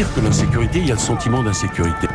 pire que l'insécurité, il y a le sentiment d'insécurité.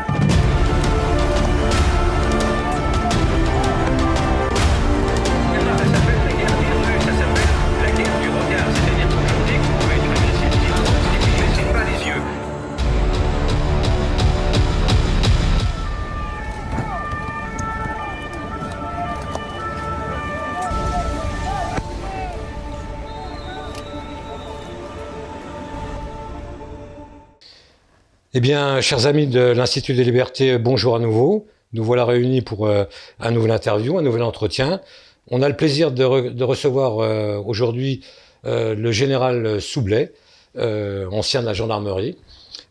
Eh bien, chers amis de l'Institut des libertés, bonjour à nouveau. Nous voilà réunis pour euh, un nouvel interview, un nouvel entretien. On a le plaisir de, recevoir euh, aujourd'hui euh, le général Soublet, ancien de la gendarmerie.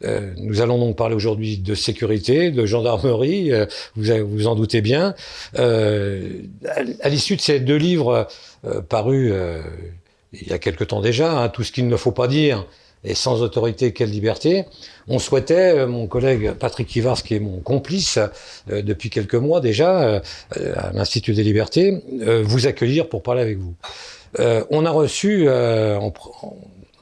nous allons donc parler aujourd'hui de sécurité, de gendarmerie, vous vous en doutez bien. à l'issue de ces deux livres parus il y a quelque temps déjà, hein, tout ce qu'il ne faut pas dire, et sans autorité, quelle liberté On souhaitait, euh, mon collègue Patrick Ivars, qui est mon complice euh, depuis quelques mois déjà euh, à l'Institut des libertés, vous accueillir pour parler avec vous. on a reçu, en,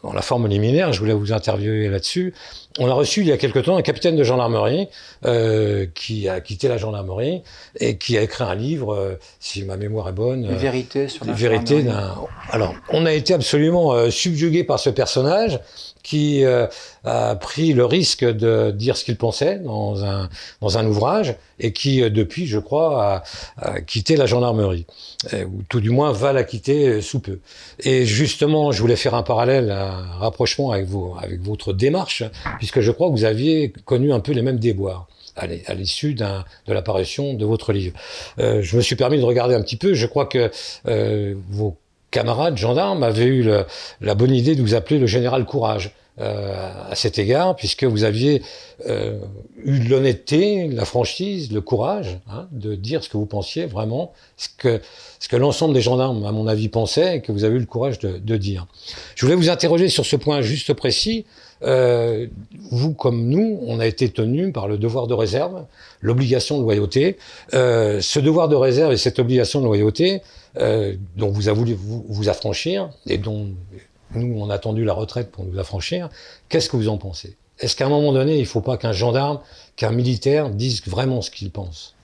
dans la forme liminaire, je voulais vous interviewer là-dessus, on a reçu il y a quelque temps un capitaine de gendarmerie euh, qui a quitté la gendarmerie et qui a écrit un livre, euh, si ma mémoire est bonne. Une vérité sur la vérité d'un. Alors, on a été absolument euh, subjugué par ce personnage qui euh, a pris le risque de dire ce qu'il pensait dans un, dans un ouvrage et qui, euh, depuis, je crois, a, a quitté la gendarmerie, euh, ou tout du moins va la quitter sous peu. Et justement, je voulais faire un parallèle, un rapprochement avec, vous, avec votre démarche, puisque je crois que vous aviez connu un peu les mêmes déboires à l'issue de l'apparition de votre livre. Euh, je me suis permis de regarder un petit peu. Je crois que euh, vos camarade gendarme avait eu la bonne idée de vous appeler le général Courage. Euh, à cet égard, puisque vous aviez euh, eu l'honnêteté, la franchise, le courage hein, de dire ce que vous pensiez vraiment, ce que, ce que l'ensemble des gendarmes, à mon avis, pensaient, et que vous avez eu le courage de, de dire. Je voulais vous interroger sur ce point juste précis. Euh, vous comme nous, on a été tenus par le devoir de réserve, l'obligation de loyauté. Euh, ce devoir de réserve et cette obligation de loyauté, euh, dont vous avez voulu vous, vous, affranchir et dont nous, on a attendu la retraite pour nous affranchir, qu'est-ce que vous en pensez? Est-ce qu'à un moment donné, il ne faut pas qu'un gendarme, qu'un militaire dise vraiment ce qu'il pense?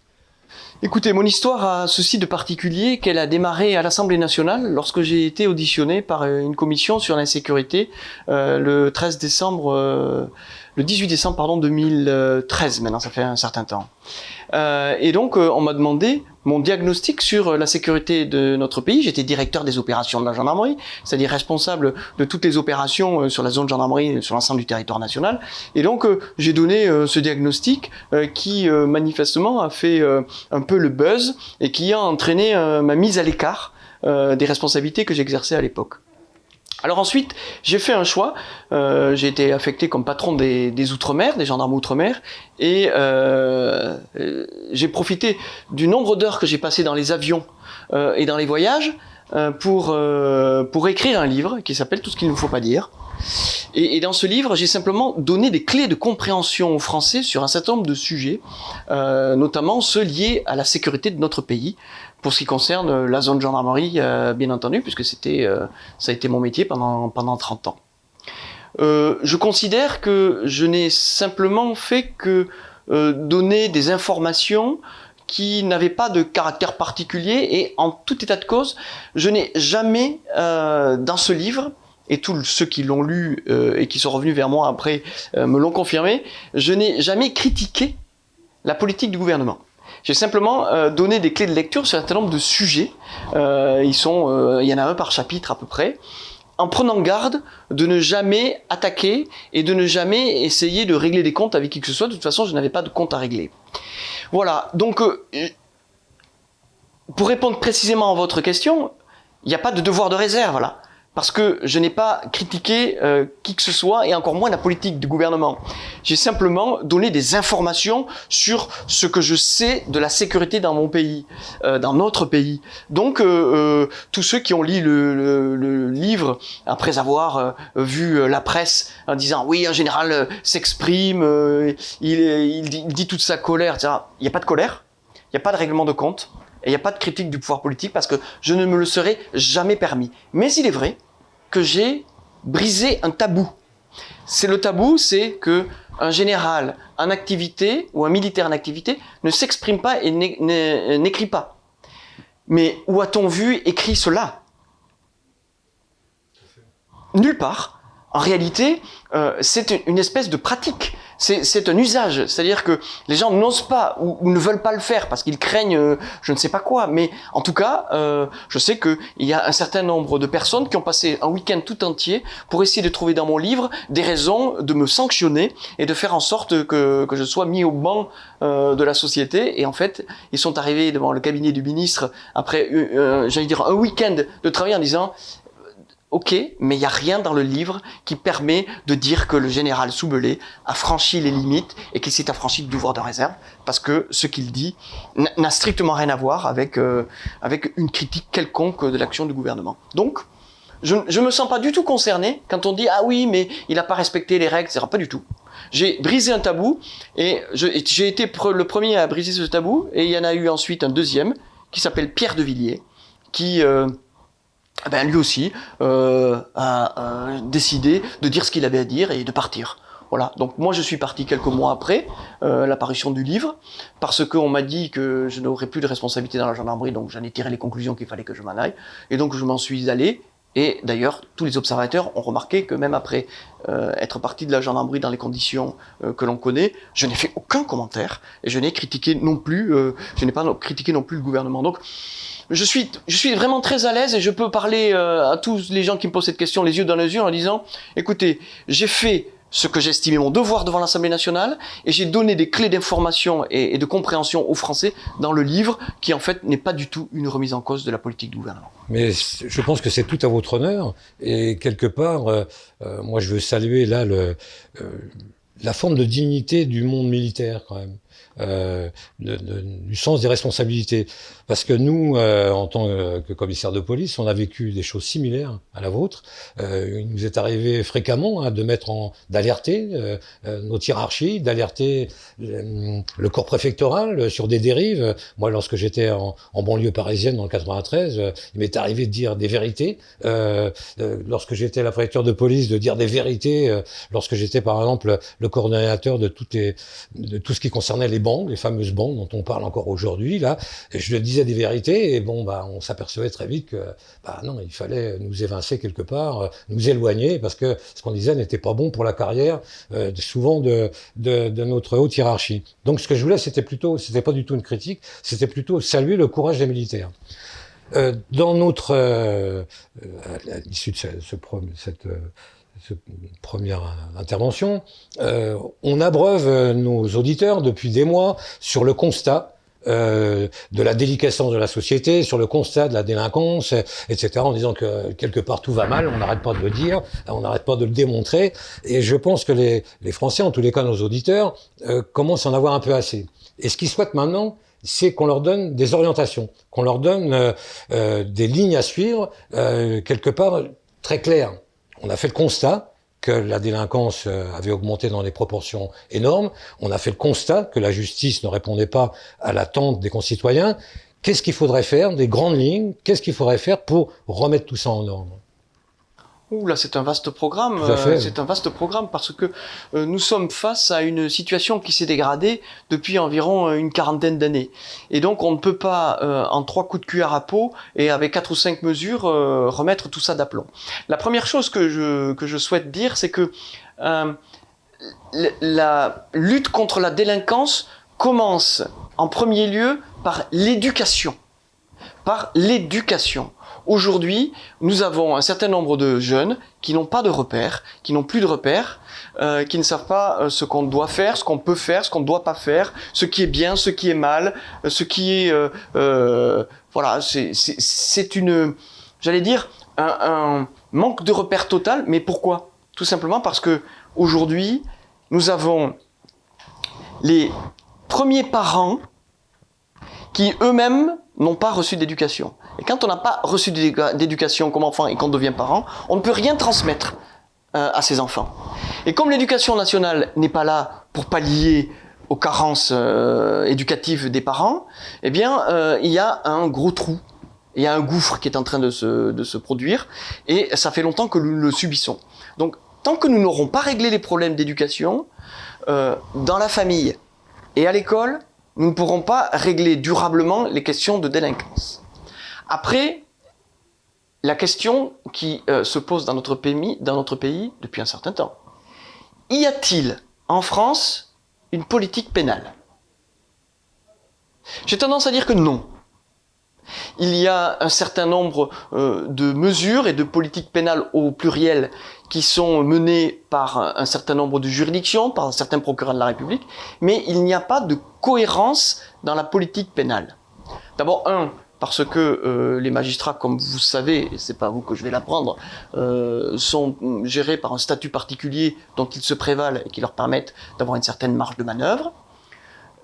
Écoutez, mon histoire a ceci de particulier qu'elle a démarré à l'Assemblée nationale lorsque j'ai été auditionné par une commission sur l'insécurité euh, le 13 décembre, euh, le 18 décembre pardon 2013. Maintenant, ça fait un certain temps. Euh, et donc, euh, on m'a demandé mon diagnostic sur euh, la sécurité de notre pays. J'étais directeur des opérations de la gendarmerie, c'est-à-dire responsable de toutes les opérations sur la zone gendarmerie, sur l'ensemble du territoire national. Et donc, j'ai donné ce diagnostic qui, manifestement, a fait un peu le buzz et qui a entraîné ma mise à l'écart des responsabilités que j'exerçais à l'époque. Alors ensuite, j'ai fait un choix. Euh, j'ai été affecté comme patron des, Outre-mer, des gendarmes Outre-mer, et euh, j'ai profité du nombre d'heures que j'ai passé dans les avions euh, et dans les voyages euh, pour euh, pour écrire un livre qui s'appelle Tout ce qu'il ne faut pas dire. Et, et, dans ce livre, j'ai simplement donné des clés de compréhension aux Français sur un certain nombre de sujets, euh, notamment ceux liés à la sécurité de notre pays, pour ce qui concerne euh, la zone gendarmerie, euh, bien entendu, puisque c'était, euh, ça a été mon métier pendant, pendant 30 ans. je considère que je n'ai simplement fait que donner des informations qui n'avaient pas de caractère particulier et en tout état de cause, je n'ai jamais dans ce livre et tous ceux qui l'ont lu et qui sont revenus vers moi après me l'ont confirmé, je n'ai jamais critiqué la politique du gouvernement. J'ai simplement euh, donné des clés de lecture sur un certain nombre de sujets. Euh, ils sont, euh, il y en a un par chapitre à peu près en prenant garde de ne jamais attaquer et de ne jamais essayer de régler des comptes avec qui que ce soit. De toute façon, je n'avais pas de compte à régler. Voilà, donc pour répondre précisément à votre question, il n'y a pas de devoir de réserve là parce que je n'ai pas critiqué euh, qui que ce soit et encore moins la politique du gouvernement. J'ai simplement donné des informations sur ce que je sais de la sécurité dans mon pays, euh, dans notre pays. Donc euh, tous ceux qui ont lu le, livre après avoir vu la presse en disant oui un général s'exprime, il, dit, toute sa colère. Il n'y a pas de colère, il n'y a pas de règlement de compte. Et il n'y a pas de critique du pouvoir politique parce que je ne me le serais jamais permis. Mais il est vrai que j'ai brisé un tabou C'est le tabou, c'est que un général en activité ou un militaire en activité ne s'exprime pas et n'écrit pas. Mais où a-t-on vu écrit cela? Nulle part. En réalité, euh, c'est une espèce de pratique c'est un usage. C'est-à-dire que les gens n'osent pas ou, ne veulent pas le faire parce qu'ils craignent euh, je ne sais pas quoi. Mais en tout cas, euh, je sais qu'il y a un certain nombre de personnes qui ont passé un week-end tout entier pour essayer de trouver dans mon livre des raisons de me sanctionner et de faire en sorte que, je sois mis au banc euh, de la société. Et en fait, ils sont arrivés devant le cabinet du ministre après, j'allais dire, un week-end de travail en disant Ok, mais il n'y a rien dans le livre qui permet de dire que le général Soubelé a franchi les limites et qu'il s'est affranchi du devoir de réserve, parce que ce qu'il dit n'a strictement rien à voir avec, euh, avec une critique quelconque de l'action du gouvernement. Donc, je ne me sens pas du tout concerné quand on dit ah oui, mais il n'a pas respecté les règles, etc. Pas du tout. J'ai brisé un tabou et j'ai été le premier à briser ce tabou et il y en a eu ensuite un deuxième qui s'appelle Pierre de Villiers, qui euh, ben, lui aussi euh, a, décidé de dire ce qu'il avait à dire et de partir. Voilà. Donc moi je suis parti quelques mois après euh, l'apparition du livre parce qu'on m'a dit que je n'aurais plus de responsabilité dans la gendarmerie, donc j'en ai tiré les conclusions qu'il fallait que je m'en aille et donc je m'en suis allé. Et d'ailleurs, tous les observateurs ont remarqué que même après euh, être parti de la gendarmerie dans les conditions euh, que l'on connaît, je n'ai fait aucun commentaire et je n'ai critiqué non plus, euh, je n'ai pas critiqué non plus le gouvernement. Donc je suis, je suis vraiment très à l'aise et je peux parler euh, à tous les gens qui me posent cette question les yeux dans les yeux en disant, écoutez, j'ai fait ce que j'estimais mon devoir devant l'Assemblée nationale et j'ai donné des clés d'information et, de compréhension aux Français dans le livre qui en fait n'est pas du tout une remise en cause de la politique du gouvernement. Mais je pense que c'est tout à votre honneur et quelque part, euh, euh, moi je veux saluer là la forme de dignité du monde militaire quand même euh, du sens des responsabilités. Parce que nous, euh, en tant que commissaire de police, on a vécu des choses similaires à la vôtre. Euh, il nous est arrivé fréquemment hein, de mettre en, d'alerter notre hiérarchie, d'alerter le corps préfectoral sur des dérives. Moi, lorsque j'étais en, banlieue parisienne dans le 93, il m'est arrivé de dire des vérités. lorsque j'étais la préfecture de police, de dire des vérités. lorsque j'étais, par exemple, le coordonnateur de toutes les, de tout ce qui concernait les les fameuses bandes dont on parle encore aujourd'hui, là, je disais des vérités, et bon, bah, on s'apercevait très vite que, bah, non, il fallait nous évincer quelque part, euh, nous éloigner, parce que ce qu'on disait n'était pas bon pour la carrière, euh, souvent de, de, notre haute hiérarchie. Donc, ce que je voulais, c'était plutôt, c'était pas du tout une critique, c'était plutôt saluer le courage des militaires. Euh, dans notre, à l'issue de ce, ce, cette, première intervention, euh, on abreuve nos auditeurs depuis des mois sur le constat euh, de la déliquescence de la société, sur le constat de la délinquance, etc., en disant que quelque part tout va mal, on n'arrête pas de le dire, on n'arrête pas de le démontrer, et je pense que les, les Français, en tous les cas nos auditeurs, euh, commencent à en avoir un peu assez. Et ce qu'ils souhaitent maintenant, c'est qu'on leur donne des orientations, qu'on leur donne euh, euh des lignes à suivre, euh, quelque part très claires on a fait le constat que la délinquance euh, avait augmenté dans des proportions énormes. On a fait le constat que la justice ne répondait pas à l'attente des concitoyens. Qu'est-ce qu'il faudrait faire? Des grandes lignes. Qu'est-ce qu'il faudrait faire pour remettre tout ça en ordre? Ouh là, c'est un vaste programme. Euh, c'est un vaste programme parce que euh, nous sommes face à une situation qui s'est dégradée depuis environ euh, une quarantaine d'années. Et donc, on ne peut pas, en trois coups de cuillère à peau et avec quatre ou cinq mesures, remettre tout ça d'aplomb. La première chose que je, que je souhaite dire, c'est que la lutte contre la délinquance commence en premier lieu par l'éducation. Par l'éducation. Aujourd'hui, nous avons un certain nombre de jeunes qui n'ont pas de repères, qui n'ont plus de repères, euh, qui ne savent pas euh, ce qu'on doit faire, ce qu'on peut faire, ce qu'on ne doit pas faire, ce qui est bien, ce qui est mal, euh, ce qui est... Voilà, c'est une... J'allais dire un, un, manque de repères total, mais pourquoi? Tout simplement parce que aujourd'hui, nous avons les premiers parents qui eux-mêmes n'ont pas reçu d'éducation. Et quand on n'a pas reçu d'éducation comme enfant et qu'on devient parent, on ne peut rien transmettre euh, à ses enfants. Et comme l'éducation nationale n'est pas là pour pallier aux carences euh, éducatives des parents, eh bien, euh, il y a un gros trou. Il y a un gouffre qui est en train de se, produire et ça fait longtemps que nous le subissons. Donc, tant que nous n'aurons pas réglé les problèmes d'éducation, dans la famille et à l'école, nous ne pourrons pas régler durablement les questions de délinquance. Après, la question qui euh, se pose dans notre, pays, depuis un certain temps. Y a-t-il en France une politique pénale? J'ai tendance à dire que non. Il y a un certain nombre euh, de mesures et de politiques pénales au pluriel qui sont menées par un certain nombre de juridictions, par un certain procureur de la République, mais il n'y a pas de cohérence dans la politique pénale. D'abord, un, parce que euh, les magistrats, comme vous savez, et c'est pas vous que je vais l'apprendre, euh, sont gérés par un statut particulier dont ils se prévalent et qui leur permettent d'avoir une certaine marge de manœuvre.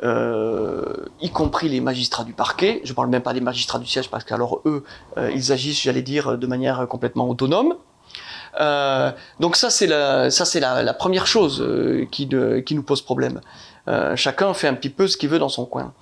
Euh, y compris les magistrats du parquet. Je ne parle même pas des magistrats du siège parce qu'alors eux, ils agissent, j'allais dire, de manière complètement autonome. Donc ça c'est la, première chose qui, nous pose problème. Chacun fait un petit peu ce qu'il veut dans son coin.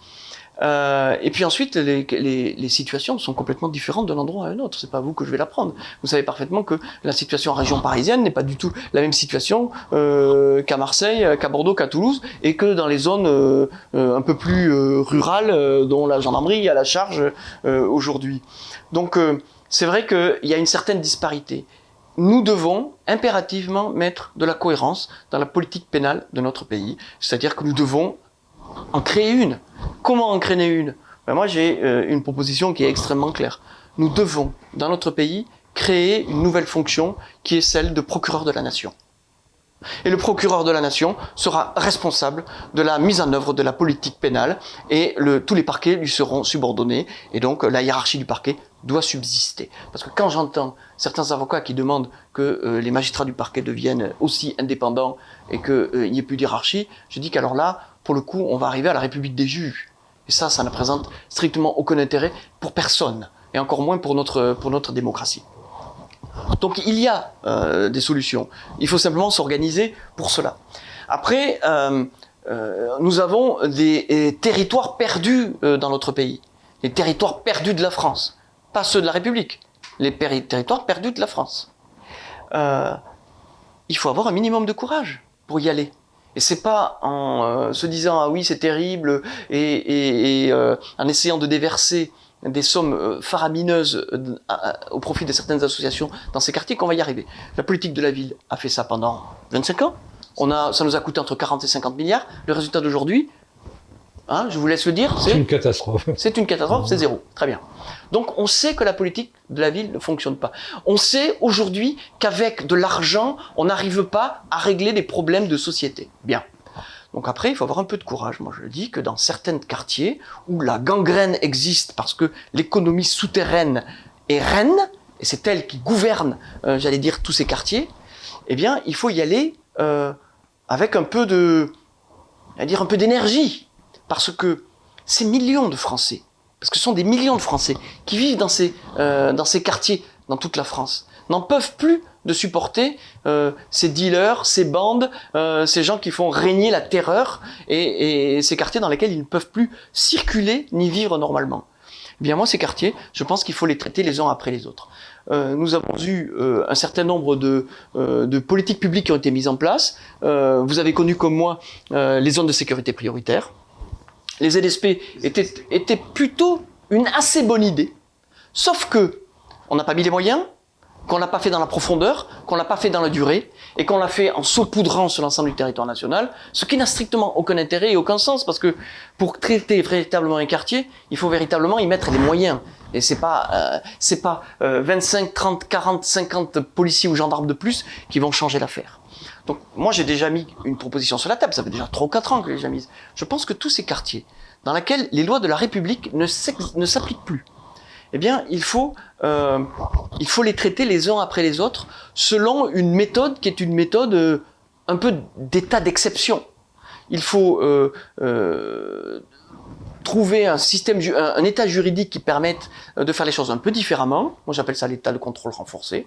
Euh, et puis ensuite, les, situations sont complètement différentes d'un endroit à un autre. C'est pas vous que je vais l'apprendre. Vous savez parfaitement que la situation en région parisienne n'est pas du tout la même situation euh, qu'à Marseille, qu'à Bordeaux, qu'à Toulouse, et que dans les zones euh, un peu plus rurales, dont la gendarmerie a la charge aujourd'hui. Donc c'est vrai qu'il y a une certaine disparité. Nous devons impérativement mettre de la cohérence dans la politique pénale de notre pays, c'est-à-dire que nous devons en créer une. Comment en créer une ben Moi, j'ai euh, une proposition qui est extrêmement claire. Nous devons, dans notre pays, créer une nouvelle fonction qui est celle de procureur de la nation. Et le procureur de la nation sera responsable de la mise en œuvre de la politique pénale et tous les parquets lui seront subordonnés et donc la hiérarchie du parquet doit subsister. Parce que quand j'entends certains avocats qui demandent que euh, les magistrats du parquet deviennent aussi indépendants et qu'il euh, n'y ait plus d'hiérarchie, je dis qu'alors là, pour le coup, on va arriver à la République des juges. Et ça, ça ne présente strictement aucun intérêt pour personne, et encore moins pour notre, pour notre démocratie. Donc il y a euh, des solutions. Il faut simplement s'organiser pour cela. Après, euh, euh, nous avons des, des territoires perdus dans notre pays. Les territoires perdus de la France. Pas ceux de la République. Les territoires perdus de la France. Il faut avoir un minimum de courage pour y aller. Et c'est pas en euh, se disant ah oui c'est terrible et, et, et euh, en essayant de déverser des sommes euh, faramineuses au profit de certaines associations dans ces quartiers qu'on va y arriver. La politique de la ville a fait ça pendant 25 ans. On a, ça nous a coûté entre 40 et 50 milliards. Le résultat d'aujourd'hui, hein, je vous laisse le dire, c'est une catastrophe. C'est une catastrophe, c'est zéro. Très bien. Donc on sait que la politique de la ville ne fonctionne pas. On sait aujourd'hui qu'avec de l'argent, on n'arrive pas à régler des problèmes de société. Bien. Donc après, il faut avoir un peu de courage. Moi, je le dis que dans certains quartiers où la gangrène existe parce que l'économie souterraine est reine, et c'est elle qui gouverne, euh, j'allais dire, tous ces quartiers, eh bien, il faut y aller euh, avec un peu de, à dire un peu d'énergie, parce que ces millions de Français, parce que ce sont des millions de Français qui vivent dans ces, euh, quartiers, dans toute la France, n'en peuvent plus de supporter euh, ces dealers, ces bandes, euh, ces gens qui font régner la terreur et, ces quartiers dans lesquels ils ne peuvent plus circuler ni vivre normalement. Eh bien moi, ces quartiers, je pense qu'il faut les traiter les uns après les autres. Nous avons eu un certain nombre de, de, politiques publiques qui ont été mises en place. vous avez connu comme moi les zones de sécurité prioritaire. Les ZSP étaient, plutôt une assez bonne idée, sauf que on n'a pas mis les moyens, qu'on l'a pas fait dans la profondeur, qu'on l'a pas fait dans la durée, et qu'on l'a fait en saupoudrant sur l'ensemble du territoire national, ce qui n'a strictement aucun intérêt et aucun sens, parce que pour traiter véritablement un quartier, il faut véritablement y mettre les moyens. Et c'est pas, euh, c'est pas euh, 25, 30, 40, 50 policiers ou gendarmes de plus qui vont changer l'affaire. Donc moi j'ai déjà mis une proposition sur la table, ça fait déjà 3 ou 4 ans que j'ai déjà mise. Je pense que tous ces quartiers dans lesquels les lois de la République ne s'appliquent plus, eh bien, il faut, euh, il faut les traiter les uns après les autres selon une méthode qui est une méthode euh, un peu d'état d'exception. Il faut euh, trouver un système, un, un, état juridique qui permette de faire les choses un peu différemment. Moi, j'appelle ça l'état de contrôle renforcé.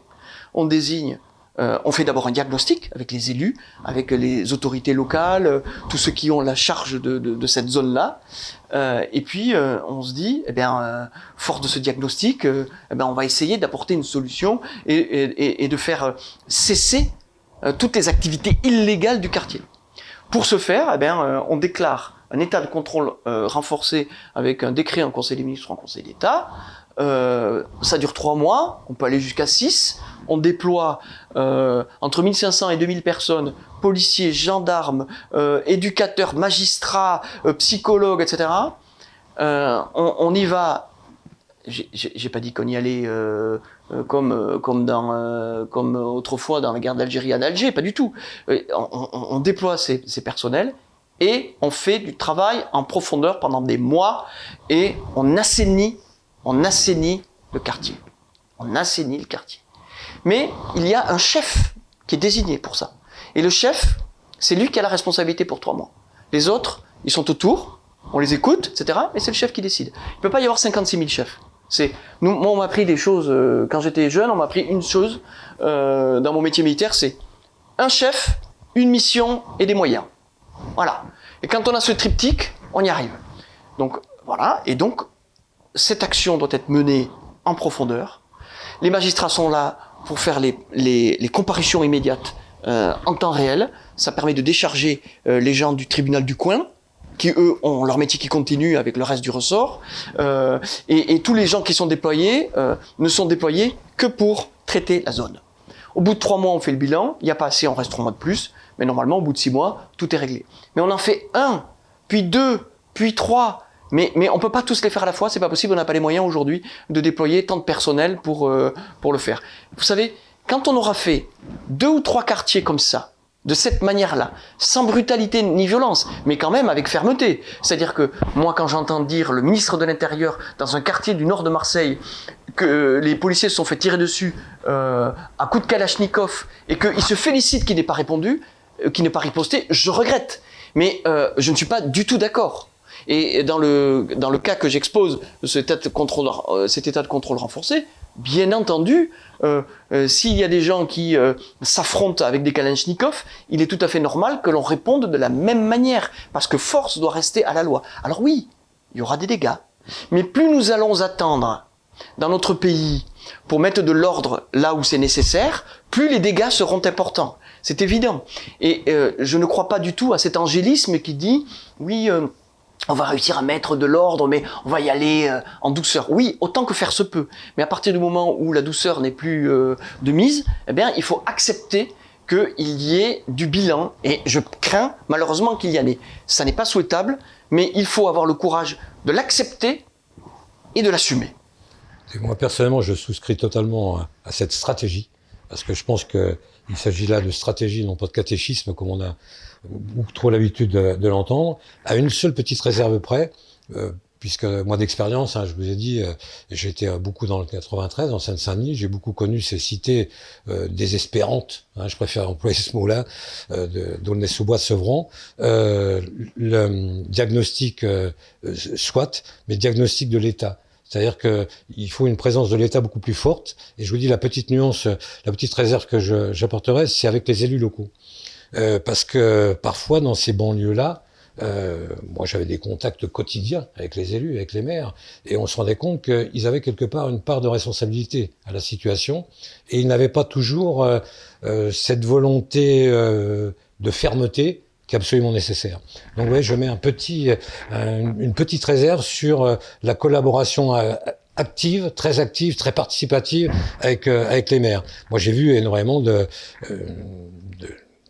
On désigne euh, on fait d'abord un diagnostic avec les élus, avec les autorités locales, euh, tous ceux qui ont la charge de, cette zone-là. Euh, et puis on se dit, eh bien, fort de ce diagnostic, eh bien, on va essayer d'apporter une solution et, de faire cesser toutes les activités illégales du quartier. Pour ce faire, eh bien, on déclare un état de contrôle renforcé avec un décret en Conseil des ministres en Conseil d'État. Ça dure trois mois, on peut aller jusqu'à six. On déploie euh, entre 1500 et 2000 personnes, policiers, gendarmes, euh, éducateurs, magistrats, euh, psychologues, etc. On, y va. J'ai- pas dit qu'on y allait comme comme dans autrefois dans la guerre d'Algérie à Alger, pas du tout. On déploie ces, ces personnels et on fait du travail en profondeur pendant des mois et on assainit, on assainit le quartier. On assainit le quartier. Mais il y a un chef qui est désigné pour ça. Et le chef, c'est lui qui a la responsabilité pour trois mois. Les autres, ils sont autour, on les écoute, etc. Mais c'est le chef qui décide. Il ne peut pas y avoir 56 000 chefs. C'est moi, on m'a appris des choses euh, quand j'étais jeune. On m'a appris une chose euh, dans mon métier militaire, c'est un chef, une mission et des moyens. Voilà. Et quand on a ce triptyque, on y arrive. Donc voilà. Et donc cette action doit être menée en profondeur. Les magistrats sont là pour faire les, les, comparutions immédiates euh, en temps réel. Ça permet de décharger euh, les gens du tribunal du coin qui eux ont leur métier qui continue avec le reste du ressort. Euh, et, tous les gens qui sont déployés ne sont déployés que pour traiter la zone. Au bout de trois mois, on fait le bilan. Il n'y a pas assez, on reste trois mois de plus. Mais normalement, au bout de six mois, tout est réglé. Mais on en fait un, puis deux, puis trois. Mais, mais on peut pas tous les faire à la fois. C'est pas possible. On n'a pas les moyens aujourd'hui de déployer tant de personnel pour, euh, pour le faire. Vous savez, quand on aura fait deux ou trois quartiers comme ça, de cette manière-là, sans brutalité ni violence, mais quand même avec fermeté. C'est-à-dire que moi, quand j'entends dire le ministre de l'Intérieur dans un quartier du nord de Marseille que les policiers se sont fait tirer dessus euh, à coups de kalachnikov et qu'il se félicite qu'il n'ait pas répondu, euh, qu'il n'ait pas riposté, je regrette. Mais euh, je ne suis pas du tout d'accord. Et dans le, dans le cas que j'expose, cet de euh, cet état de contrôle renforcé, bien entendu, euh, euh, s'il y a des gens qui s'affrontent avec des Kalachnikov, il est tout à fait normal que l'on réponde de la même manière, parce que force doit rester à la loi. Alors oui, il y aura des dégâts, mais plus nous allons attendre dans notre pays pour mettre de l'ordre là où c'est nécessaire, plus les dégâts seront importants. C'est évident. Et je ne crois pas du tout à cet angélisme qui dit, oui, on va réussir à mettre de l'ordre, mais on va y aller euh, en douceur. Oui, autant que faire se peut. Mais à partir du moment où la douceur n'est plus euh, de mise, eh bien, il faut accepter qu'il y ait du bilan. Et je crains malheureusement qu'il y en ait. Ça n'est pas souhaitable, mais il faut avoir le courage de l'accepter et de l'assumer. Moi, personnellement, je souscris totalement à cette stratégie, parce que je pense qu'il s'agit là de stratégie, non pas de catéchisme, comme on a beaucoup trop l'habitude de, l'entendre, à une seule petite réserve près, euh, puisque moi d'expérience, hein, je vous ai dit, euh, j'étais beaucoup dans le 93, en Seine-Saint-Denis, j'ai beaucoup connu ces cités euh, désespérantes, hein, je préfère employer ce mot-là, euh, d'Aulnay-sous-Bois, Sevran, euh, le diagnostic, soit, mais diagnostic de l'État. C'est-à-dire qu'il faut une présence de l'État beaucoup plus forte. Et je vous dis la petite nuance, la petite réserve que j'apporterai, c'est avec les élus locaux. Euh, parce que parfois, dans ces banlieues-là, euh, moi j'avais des contacts quotidiens avec les élus, avec les maires, et on se rendait compte qu'ils avaient quelque part une part de responsabilité à la situation, et ils n'avaient pas toujours euh, cette volonté de fermeté qui est absolument nécessaire. Donc oui, je mets un petit, euh, une petite réserve sur euh, la collaboration euh, active, très active, très participative avec, avec les maires. Moi j'ai vu énormément de,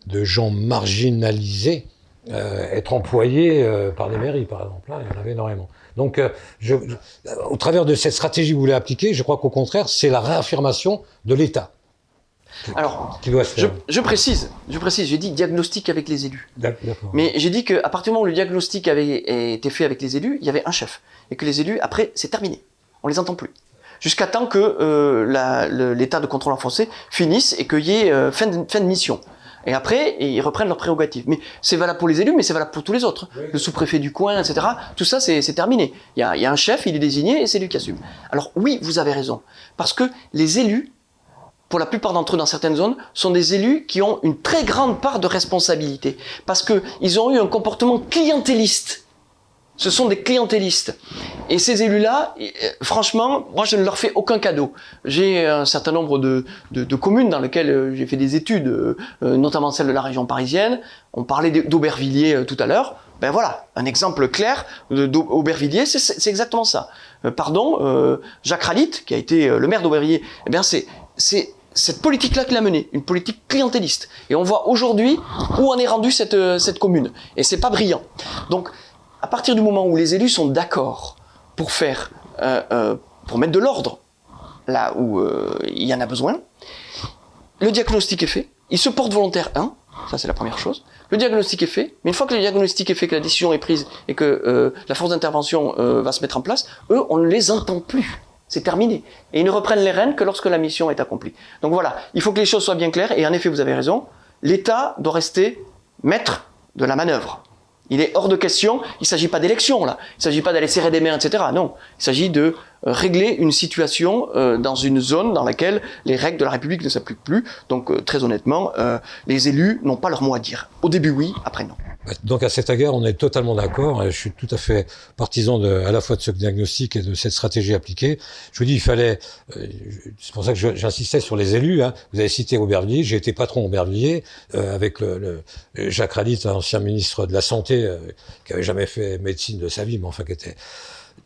de, gens marginalisés être employés par des mairies, par exemple. Il y en avait énormément. Donc, au travers de cette stratégie que vous voulez appliquer, je crois qu'au contraire, c'est la réaffirmation de l'État Alors, qui doit se je, faire. je précise, je précise, j'ai dit diagnostic avec les élus. Mais j'ai dit qu'à partir du moment où le diagnostic avait été fait avec les élus, il y avait un chef. Et que les élus, après, c'est terminé. On les entend plus. Jusqu'à temps que euh, l'état de contrôle enfoncé finisse et qu'il y ait euh, fin, de, fin de mission. Et après, ils reprennent leurs prérogatives. Mais c'est valable pour les élus, mais c'est valable pour tous les autres. Le sous-préfet du coin, etc. Tout ça, c'est c'est terminé. Il y, a, il y a un chef, il est désigné et c'est lui qui assume. Alors oui, vous avez raison. Parce que les élus, pour la plupart d'entre eux dans certaines zones, sont des élus qui ont une très grande part de responsabilité. Parce qu'ils ont eu un comportement clientéliste Ce sont des clientélistes. Et ces élus-là, euh, franchement, moi je ne leur fais aucun cadeau. J'ai un certain nombre de, communes dans lesquelles euh, j'ai fait des études, euh, notamment celle de la région parisienne. On parlait d'Aubervilliers tout à l'heure. Ben voilà, un exemple clair d'Aubervilliers, c'est exactement ça. pardon, Jacques Ralit, qui a été le maire d'Aubervilliers, eh bien c'est cette politique-là qu'il a menée, une politique clientéliste. Et on voit aujourd'hui où en est rendue cette, cette commune. Et c'est pas brillant. Donc, à partir du moment où les élus sont d'accord pour faire, euh, euh, pour mettre de l'ordre là où euh, il y en a besoin, le diagnostic est fait. Ils se portent volontaires, un, ça c'est la première chose. Le diagnostic est fait, mais une fois que le diagnostic est fait, que la décision est prise et que la force d'intervention va se mettre en place, eux, on ne les entend plus. C'est terminé. Et ils ne reprennent les rênes que lorsque la mission est accomplie. Donc voilà, il faut que les choses soient bien claires, et en effet, vous avez raison, l'État doit rester maître de la manœuvre. Il est hors de question, il ne s'agit pas d'élection là, il ne s'agit pas d'aller serrer des mains, etc. Non, il s'agit de régler une situation euh, dans une zone dans laquelle les règles de la République ne s'appliquent plus. Donc euh, très honnêtement, les élus n'ont pas leur mot à dire. Au début oui, après non. Donc à cet égard, on est totalement d'accord. Je suis tout à fait partisan de, à la fois de ce diagnostic et de cette stratégie appliquée. Je vous dis, il fallait. Euh, c'est pour ça que j'insistais sur les élus. Hein. Vous avez cité Aubervilliers. J'ai été patron Aubervilliers euh, avec le, le, Jacques Radit, ancien ministre de la santé, euh, qui avait jamais fait médecine de sa vie, mais enfin qui était.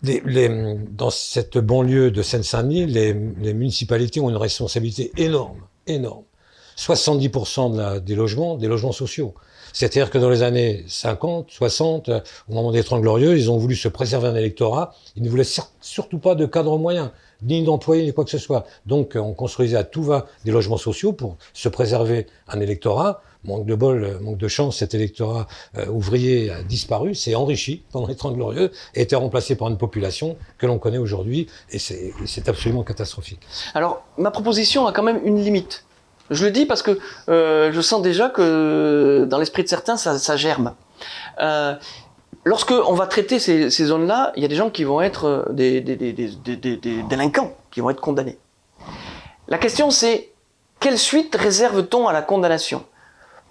Dans cette banlieue de Seine-Saint-Denis, les, municipalités ont une responsabilité énorme, énorme. 70% de la, des logements, des logements sociaux. C'est-à-dire que dans les années 50, 60, au moment des Trente Glorieux, ils ont voulu se préserver un électorat. Ils ne voulaient surtout pas de cadre moyen, ni d'employés, ni quoi que ce soit. Donc, on construisait à tout va des logements sociaux pour se préserver un électorat. Manque de bol, manque de chance, cet électorat euh, ouvrier a disparu, s'est enrichi pendant les Trente Glorieux et été remplacé par une population que l'on connaît aujourd'hui et c'est absolument catastrophique. Alors, ma proposition a quand même une limite. Je le dis parce que euh, je sens déjà que dans l'esprit de certains, ça, germe. Euh, lorsque on va traiter ces, zones-là, il y a des gens qui vont être euh, des, délinquants, qui vont être condamnés. La question c'est quelle suite réserve-t-on à la condamnation?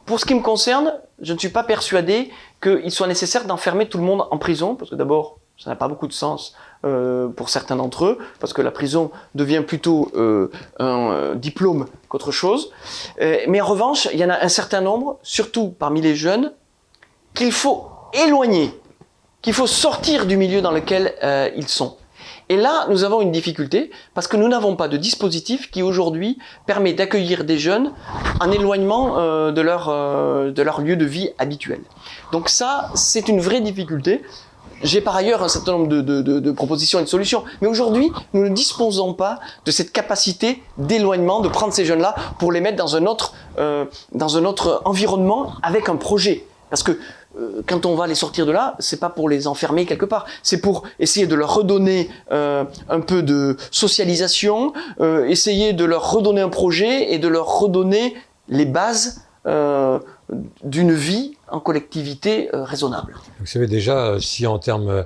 Pour ce qui me concerne, je ne suis pas persuadé qu'il soit nécessaire d'enfermer tout le monde en prison, parce que d'abord, ça n'a pas beaucoup de sens euh, pour certains d'entre eux, parce que la prison devient plutôt euh, un euh, diplôme qu'autre chose. mais en revanche, il y en a un certain nombre, surtout parmi les jeunes, qu'il faut éloigner, qu'il faut sortir du milieu dans lequel ils sont. Et là, nous avons une difficulté parce que nous n'avons pas de dispositif qui aujourd'hui permet d'accueillir des jeunes en éloignement de, leur, de leur lieu de vie habituel. Donc ça, c'est une vraie difficulté. J'ai par ailleurs un certain nombre de, propositions et de solutions. Mais aujourd'hui, nous ne disposons pas de cette capacité d'éloignement, de prendre ces jeunes-là pour les mettre dans un autre, euh, dans un autre environnement avec un projet. Parce que euh, quand on va les sortir de là, c'est pas pour les enfermer quelque part, c'est pour essayer de leur redonner euh, un peu de socialisation, essayer de leur redonner un projet et de leur redonner les bases d'une vie en collectivité euh, raisonnable. Vous savez déjà, euh, si en termes euh,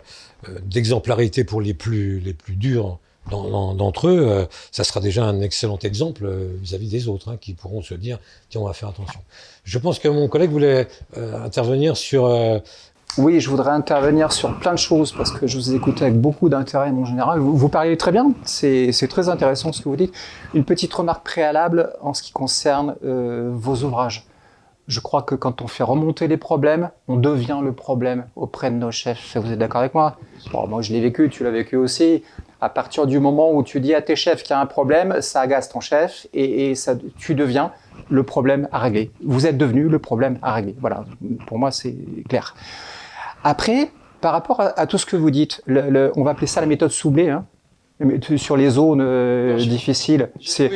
d'exemplarité pour les plus, les plus durs d'entre eux, ça sera déjà un excellent exemple vis-à-vis des autres, hein, qui pourront se dire, tiens, on va faire attention. Je pense que mon collègue voulait intervenir sur... Oui, je voudrais intervenir sur plein de choses parce que je vous ai écouté avec beaucoup d'intérêt en général. Vous, vous parlez très bien, c'est très intéressant ce que vous dites. Une petite remarque préalable en ce qui concerne vos ouvrages je crois que quand on fait remonter les problèmes, on devient le problème auprès de nos chefs. Vous êtes d'accord avec moi? Moi, je l'ai vécu, tu l'as vécu aussi. À partir du moment où tu dis à tes chefs qu'il y a un problème, ça agace ton chef et, ça, tu deviens le problème à régler. Vous êtes devenu le problème à régler. Voilà, pour moi, c'est clair. Après, par rapport à, tout ce que vous dites, on va appeler ça la méthode Soublé, hein, sur les zones euh, difficiles. C'est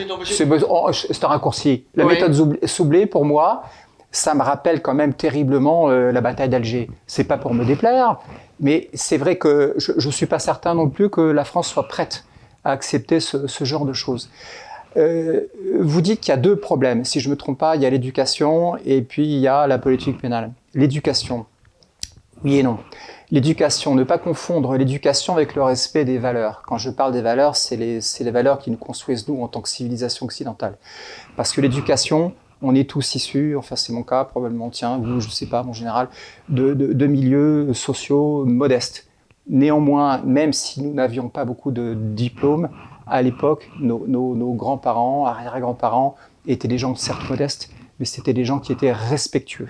oh, un raccourci. La méthode Soublé, pour moi, ça me rappelle quand même terriblement euh, la bataille d'Alger. C'est pas pour me déplaire, mais c'est vrai que je ne suis pas certain non plus que la France soit prête à accepter ce, genre de choses. Euh, vous dites qu'il y a deux problèmes. Si je ne me trompe pas, il y a l'éducation et puis il y a la politique pénale. L'éducation, oui et non. L'éducation, ne pas confondre l'éducation avec le respect des valeurs. Quand je parle des valeurs, c'est les, les valeurs qui nous construisent nous en tant que civilisation occidentale. Parce que l'éducation, on est tous issus, enfin c'est mon cas, probablement tiens, vous, je sais pas, en général, de, de, milieux sociaux modestes. Néanmoins, même si nous n'avions pas beaucoup de diplômes, à l'époque, nos, nos, grands-parents, arrière-grands-parents étaient des gens certes modestes, mais c'était des gens qui étaient respectueux.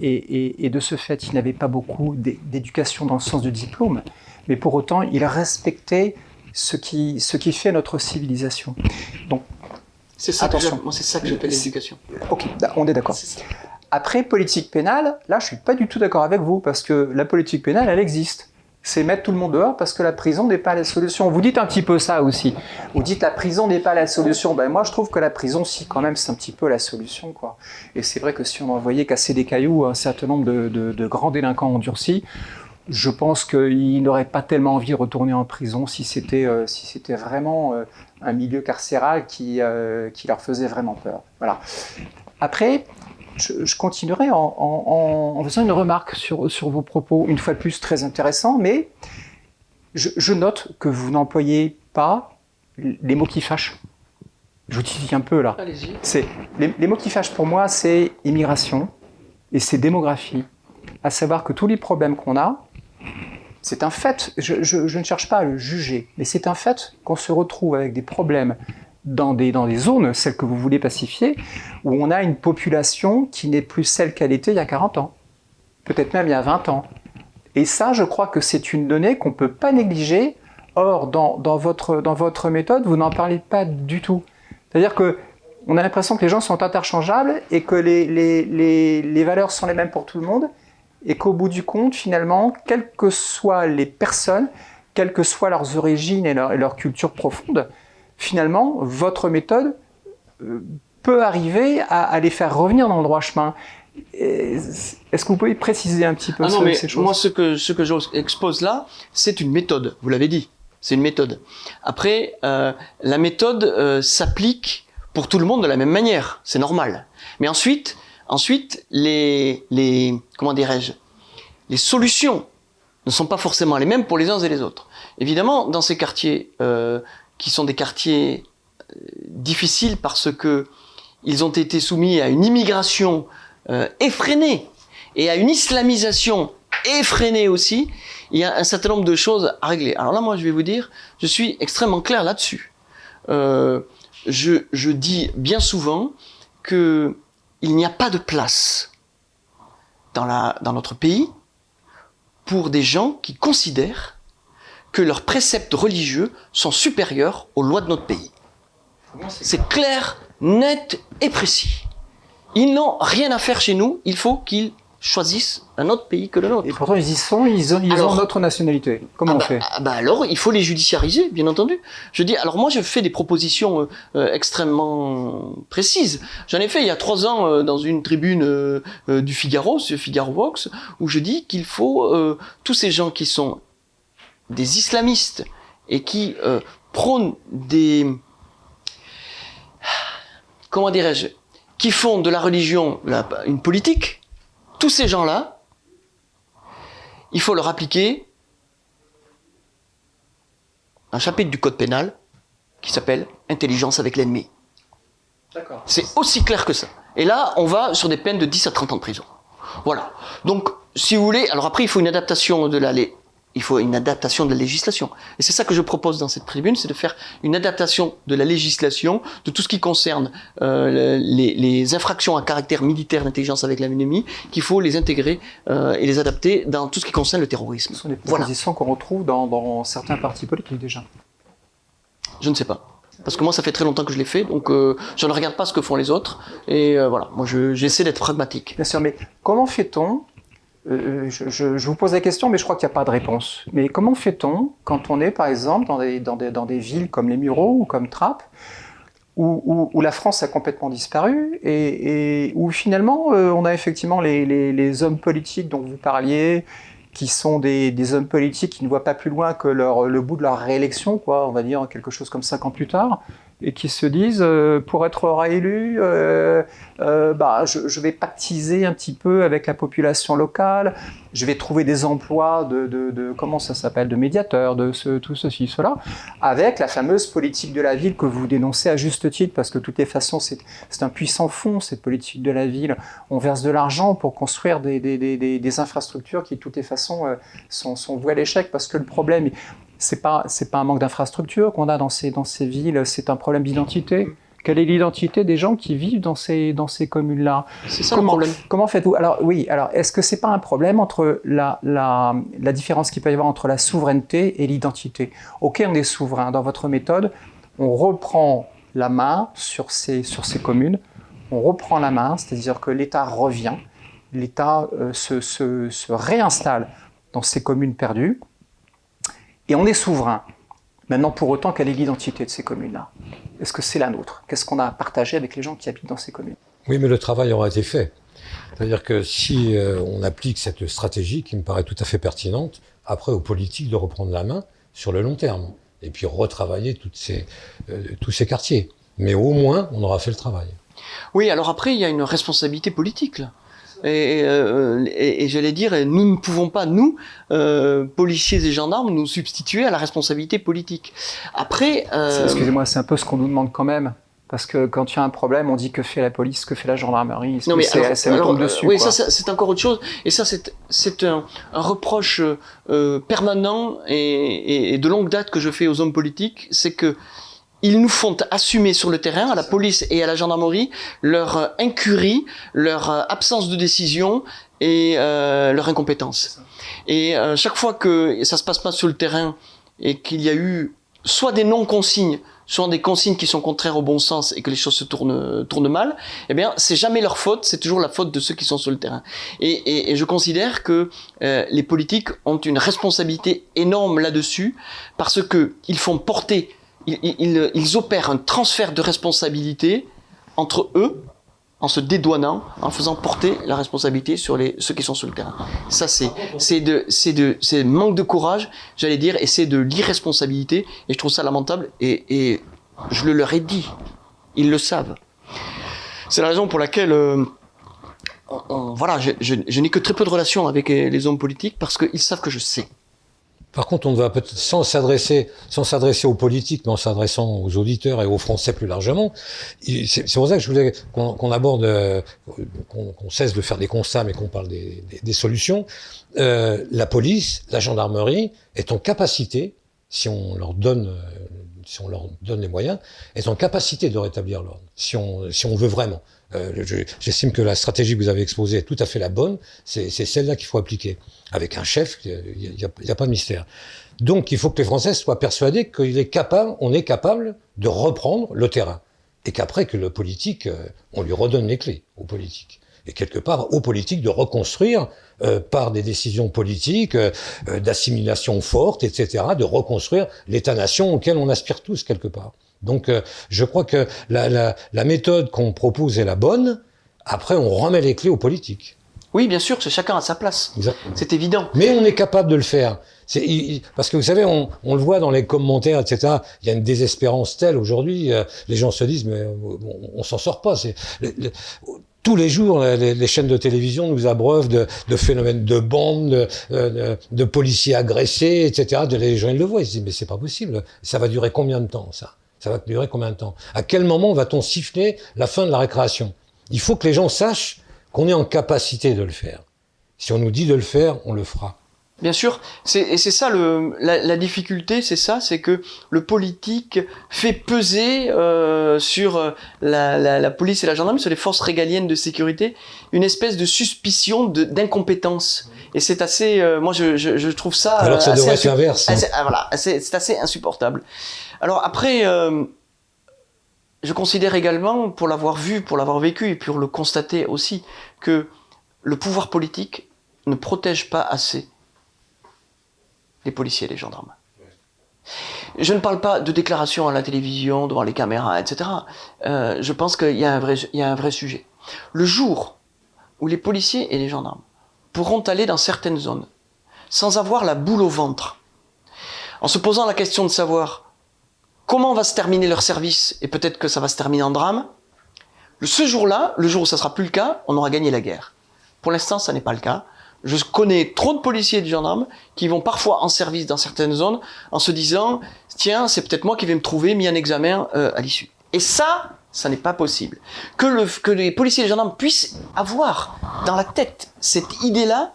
Et, et, de ce fait, ils n'avaient pas beaucoup d'éducation dans le sens du diplôme, mais pour autant, ils respectaient ce qui, ce qui fait notre civilisation. Donc, c'est ça, Attention. c'est ça que j'appelle l'éducation. Ok, on est d'accord. Après, politique pénale, là, je suis pas du tout d'accord avec vous, parce que la politique pénale, elle existe. C'est mettre tout le monde dehors parce que la prison n'est pas la solution. Vous dites un petit peu ça aussi. Vous dites la prison n'est pas la solution. Ben moi, je trouve que la prison, si, quand même, c'est un petit peu la solution, quoi. Et c'est vrai que si on envoyait casser des cailloux à un certain nombre de, de grands délinquants endurcis, je pense qu'ils n'auraient pas tellement envie de retourner en prison si c'était euh, si c'était vraiment euh, un milieu carcéral qui, euh, qui leur faisait vraiment peur. Voilà. Après, je, continuerai en, en, en, faisant une remarque sur, sur vos propos, une fois de plus très intéressant, mais je, je note que vous n'employez pas les mots qui fâchent. Je vous dis un peu là. C'est les, les mots qui fâchent pour moi, c'est immigration et c'est démographie. À savoir que tous les problèmes qu'on a, c'est un fait, je, ne cherche pas à le juger, mais c'est un fait qu'on se retrouve avec des problèmes dans des, dans des zones, celles que vous voulez pacifier, où on a une population qui n'est plus celle qu'elle était il y a 40 ans, peut-être même il y a 20 ans. Et ça, je crois que c'est une donnée qu'on ne peut pas négliger. Or, dans, votre, dans votre méthode, vous n'en parlez pas du tout. C'est-à-dire que on a l'impression que les gens sont interchangeables et que les, les, les valeurs sont les mêmes pour tout le monde, et qu'au bout du compte, finalement, quelles que soient les personnes, quelles que soient leurs origines et leur, culture profonde, finalement, votre méthode euh, peut arriver à, les faire revenir dans le droit chemin. Est-ce que vous pouvez préciser un petit peu ah non, mais ces choses Moi, ce que, ce que j'expose là, c'est une méthode, vous l'avez dit, c'est une méthode. Après, euh, la méthode euh, s'applique pour tout le monde de la même manière, c'est normal. Mais ensuite, Ensuite, les, comment dirais-je, les solutions ne sont pas forcément les mêmes pour les uns et les autres. Évidemment, dans ces quartiers euh, qui sont des quartiers euh, difficiles parce que ils ont été soumis à une immigration euh, effrénée et à une islamisation effrénée aussi, il y a un certain nombre de choses à régler. Alors là, moi, je vais vous dire, je suis extrêmement clair là-dessus. Je dis bien souvent que il n'y a pas de place dans, la, dans notre pays pour des gens qui considèrent que leurs préceptes religieux sont supérieurs aux lois de notre pays. C'est clair, net et précis. Ils n'ont rien à faire chez nous, il faut qu'ils choisissent un autre pays que le nôtre. Et pourtant, ils y sont, ils ont, ils ont notre nationalité. Comment ah on bah, fait ah bah Alors, il faut les judiciariser, bien entendu. Je dis, alors moi, je fais des propositions euh, euh, extrêmement précises. J'en ai fait il y a trois ans euh, dans une tribune du Figaro, sur Figaro Vox, où je dis qu'il faut tous ces gens qui sont des islamistes et qui prônent des... Comment dirais-je Qui font de la religion une politique, tous ces gens-là, il faut leur appliquer un chapitre du code pénal qui s'appelle intelligence avec l'ennemi. C'est aussi clair que ça. Et là, on va sur des peines de 10 à 30 ans de prison. Voilà. Donc, si vous voulez, alors après, il faut une adaptation de la, il faut une adaptation de la législation. Et c'est ça que je propose dans cette tribune, c'est de faire une adaptation de la législation, de tout ce qui concerne euh, les, les, infractions à caractère militaire d'intelligence avec l'ennemi, qu'il faut les intégrer euh, et les adapter dans tout ce qui concerne le terrorisme. Ce sont des propositions qu'on retrouve dans, dans, certains partis politiques déjà. Je ne sais pas. Parce que moi, ça fait très longtemps que je l'ai fait, donc euh, je ne regarde pas ce que font les autres. Et euh, voilà, moi, j'essaie d'être pragmatique. Bien sûr, mais comment fait-on euh, je, vous pose la question, mais je crois qu'il n'y a pas de réponse. Mais comment fait-on quand on est, par exemple, dans des, dans des, dans des villes comme les Mureaux ou comme Trappes, où, où, la France a complètement disparu et, où finalement euh, on a effectivement les, les, hommes politiques dont vous parliez, qui sont des, des, hommes politiques qui ne voient pas plus loin que le bout de leur réélection, quoi, on va dire quelque chose comme cinq ans plus tard, et qui se disent euh, pour être réélu, euh, euh, bah, je, vais pactiser un petit peu avec la population locale, je vais trouver des emplois de, comment ça s'appelle, de médiateurs, de tout ceci, cela, avec la fameuse politique de la ville que vous dénoncez à juste titre, parce que de toutes les façons, c'est un puissant fond, cette politique de la ville. On verse de l'argent pour construire des, infrastructures qui, de toutes les façons, sont, sont vouées à l'échec, parce que le problème, c'est pas c'est pas un manque d'infrastructure qu'on a dans ces dans ces villes, c'est un problème d'identité. Quelle est l'identité des gens qui vivent dans ces dans ces communes-là? C'est ça comment, le problème. Comment faites-vous? Alors oui, alors est-ce que c'est pas un problème entre la, la la différence qu'il peut y avoir entre la souveraineté et l'identité? Ok, on est souverain. Dans votre méthode, on reprend la main sur ces sur ces communes. On reprend la main, c'est-à-dire que l'État revient, l'État euh, se, se, se réinstalle dans ces communes perdues et on est souverain. Maintenant, pour autant, quelle est l'identité de ces communes-là? Est-ce que c'est la nôtre? Qu'est-ce qu'on a à partager avec les gens qui habitent dans ces communes? Oui, mais le travail aura été fait. C'est-à-dire que si euh, on applique cette stratégie qui me paraît tout à fait pertinente, après aux politiques de reprendre la main sur le long terme et puis retravailler toutes ces, euh, tous ces quartiers. Mais au moins, on aura fait le travail. Oui, alors après, il y a une responsabilité politique là. Et, euh, et, et j'allais dire, nous ne pouvons pas, nous, euh, policiers et gendarmes, nous substituer à la responsabilité politique. Après... Euh... Excusez-moi, c'est un peu ce qu'on nous demande quand même. Parce que quand il y a un problème, on dit que fait la police, que fait la gendarmerie. Non mais c'est alors, tombe dessus. Oui, quoi. ça c'est encore autre chose. Et ça c'est un, un, reproche euh, permanent et, et de longue date que je fais aux hommes politiques, c'est que ils nous font assumer sur le terrain, à la police et à la gendarmerie, leur incurie, leur absence de décision et euh, leur incompétence. Et euh, chaque fois que ça se passe pas sur le terrain et qu'il y a eu soit des non-consignes, soit des consignes qui sont contraires au bon sens et que les choses se tournent, mal, eh bien, c'est jamais leur faute, c'est toujours la faute de ceux qui sont sur le terrain. Et, je considère que euh, les politiques ont une responsabilité énorme là-dessus parce que ils font porter ils, ils, opèrent un transfert de responsabilité entre eux en se dédouanant, en faisant porter la responsabilité sur ceux qui sont sur le terrain. Ça, c'est, de, manque de courage, j'allais dire, et c'est de l'irresponsabilité, et je trouve ça lamentable, et, je le leur ai dit. Ils le savent. C'est la raison pour laquelle, euh, voilà, je, n'ai que très peu de relations avec les hommes politiques, parce qu'ils savent que je sais. Par contre, on va peut-être sans s'adresser, sans s'adresser aux politiques, mais en s'adressant aux auditeurs et aux Français plus largement. C'est pour ça que je voulais qu'on qu aborde, euh, qu'on qu cesse de faire des constats, mais qu'on parle des, solutions. Euh, la police, la gendarmerie est en capacité, si on leur donne, si on leur donne les moyens, est en capacité de rétablir l'ordre, si on, si on veut vraiment. Euh, J'estime que la stratégie que vous avez exposée est tout à fait la bonne. C'est celle-là qu'il faut appliquer. Avec un chef, il n'y a, a, pas de mystère. Donc, il faut que les Français soient persuadés qu'il est capable, de reprendre le terrain. Et qu'après que le politique, on lui redonne les clés aux politiques. Et quelque part, aux politiques de reconstruire euh, par des décisions politiques, euh, d'assimilation forte, etc., de reconstruire l'État-nation auquel on aspire tous quelque part. Donc, euh, je crois que la, la, la méthode qu'on propose est la bonne. Après, on remet les clés aux politiques. Oui, bien sûr, c'est chacun à sa place. C'est évident. Mais on est capable de le faire. Parce que vous savez, on, on, le voit dans les commentaires, etc. Il y a une désespérance telle aujourd'hui. Euh, les gens se disent, mais on, on s'en sort pas. Le, le, tous les jours, les, chaînes de télévision nous abreuvent de, phénomènes de bandes, de, de, policiers agressés, etc. Les gens ils le voient, ils se disent, mais c'est pas possible. Ça va durer combien de temps, ça? Ça va durer combien de temps? À quel moment va-t-on siffler la fin de la récréation? Il faut que les gens sachent qu'on est en capacité de le faire. Si on nous dit de le faire, on le fera. Bien sûr, et c'est ça le, la, la difficulté, c'est ça, c'est que le politique fait peser euh, sur la, la, la, police et la gendarmerie, sur les forces régaliennes de sécurité, une espèce de suspicion d'incompétence. Et c'est assez, euh, moi je, je, je, trouve ça. Alors que ça devrait être l'inverse. Hein. Ah, voilà, c'est assez insupportable. Alors après, euh, je considère également, pour l'avoir vu, pour l'avoir vécu et pour le constater aussi, que le pouvoir politique ne protège pas assez les policiers et les gendarmes. Je ne parle pas de déclarations à la télévision, devant les caméras, etc. Euh, je pense qu'il y, y, a un vrai sujet. Le jour où les policiers et les gendarmes pourront aller dans certaines zones sans avoir la boule au ventre, en se posant la question de savoir comment va se terminer leur service, et peut-être que ça va se terminer en drame, ce jour-là, le jour où ça sera plus le cas, on aura gagné la guerre. Pour l'instant, ça n'est pas le cas. Je connais trop de policiers et de gendarmes qui vont parfois en service dans certaines zones en se disant tiens, c'est peut-être moi qui vais me trouver mis en examen euh, à l'issue. Et ça, ça n'est pas possible. Que, le, que les policiers et les gendarmes puissent avoir dans la tête cette idée-là,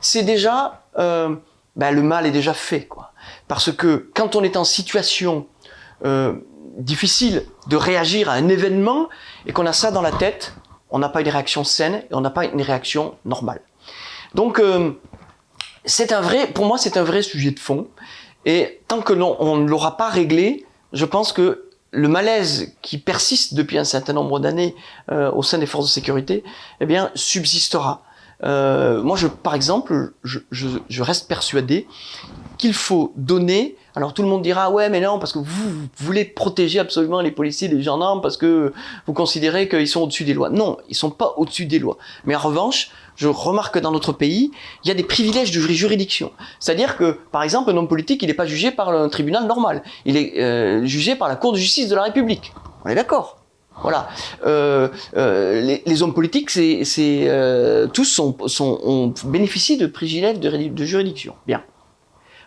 c'est déjà euh, ben, le mal est déjà fait, quoi. Parce que quand on est en situation euh, difficile de réagir à un événement et qu'on a ça dans la tête, on n'a pas une réaction saine et on n'a pas une réaction normale. Donc, euh, pour moi, c'est un vrai sujet de fond. Et tant que l'on on ne l'aura pas réglé, je pense que le malaise qui persiste depuis un certain nombre d'années euh, au sein des forces de sécurité, eh bien, subsistera. Euh, moi, par exemple, je reste persuadé qu'il faut donner. Alors tout le monde dira ouais mais non parce que vous, voulez protéger absolument les policiers, les gendarmes parce que vous considérez qu'ils sont au-dessus des lois. Non, ils sont pas au-dessus des lois. Mais en revanche, je remarque que dans notre pays, il y a des privilèges de juridiction. C'est-à-dire que, par exemple, un homme politique, il n'est pas jugé par un tribunal normal. Il est euh, jugé par la Cour de justice de la République. On est d'accord voilà. Euh, euh, les, hommes politiques, c'est, tous sont, ont bénéficié de privilèges de juridiction. Bien.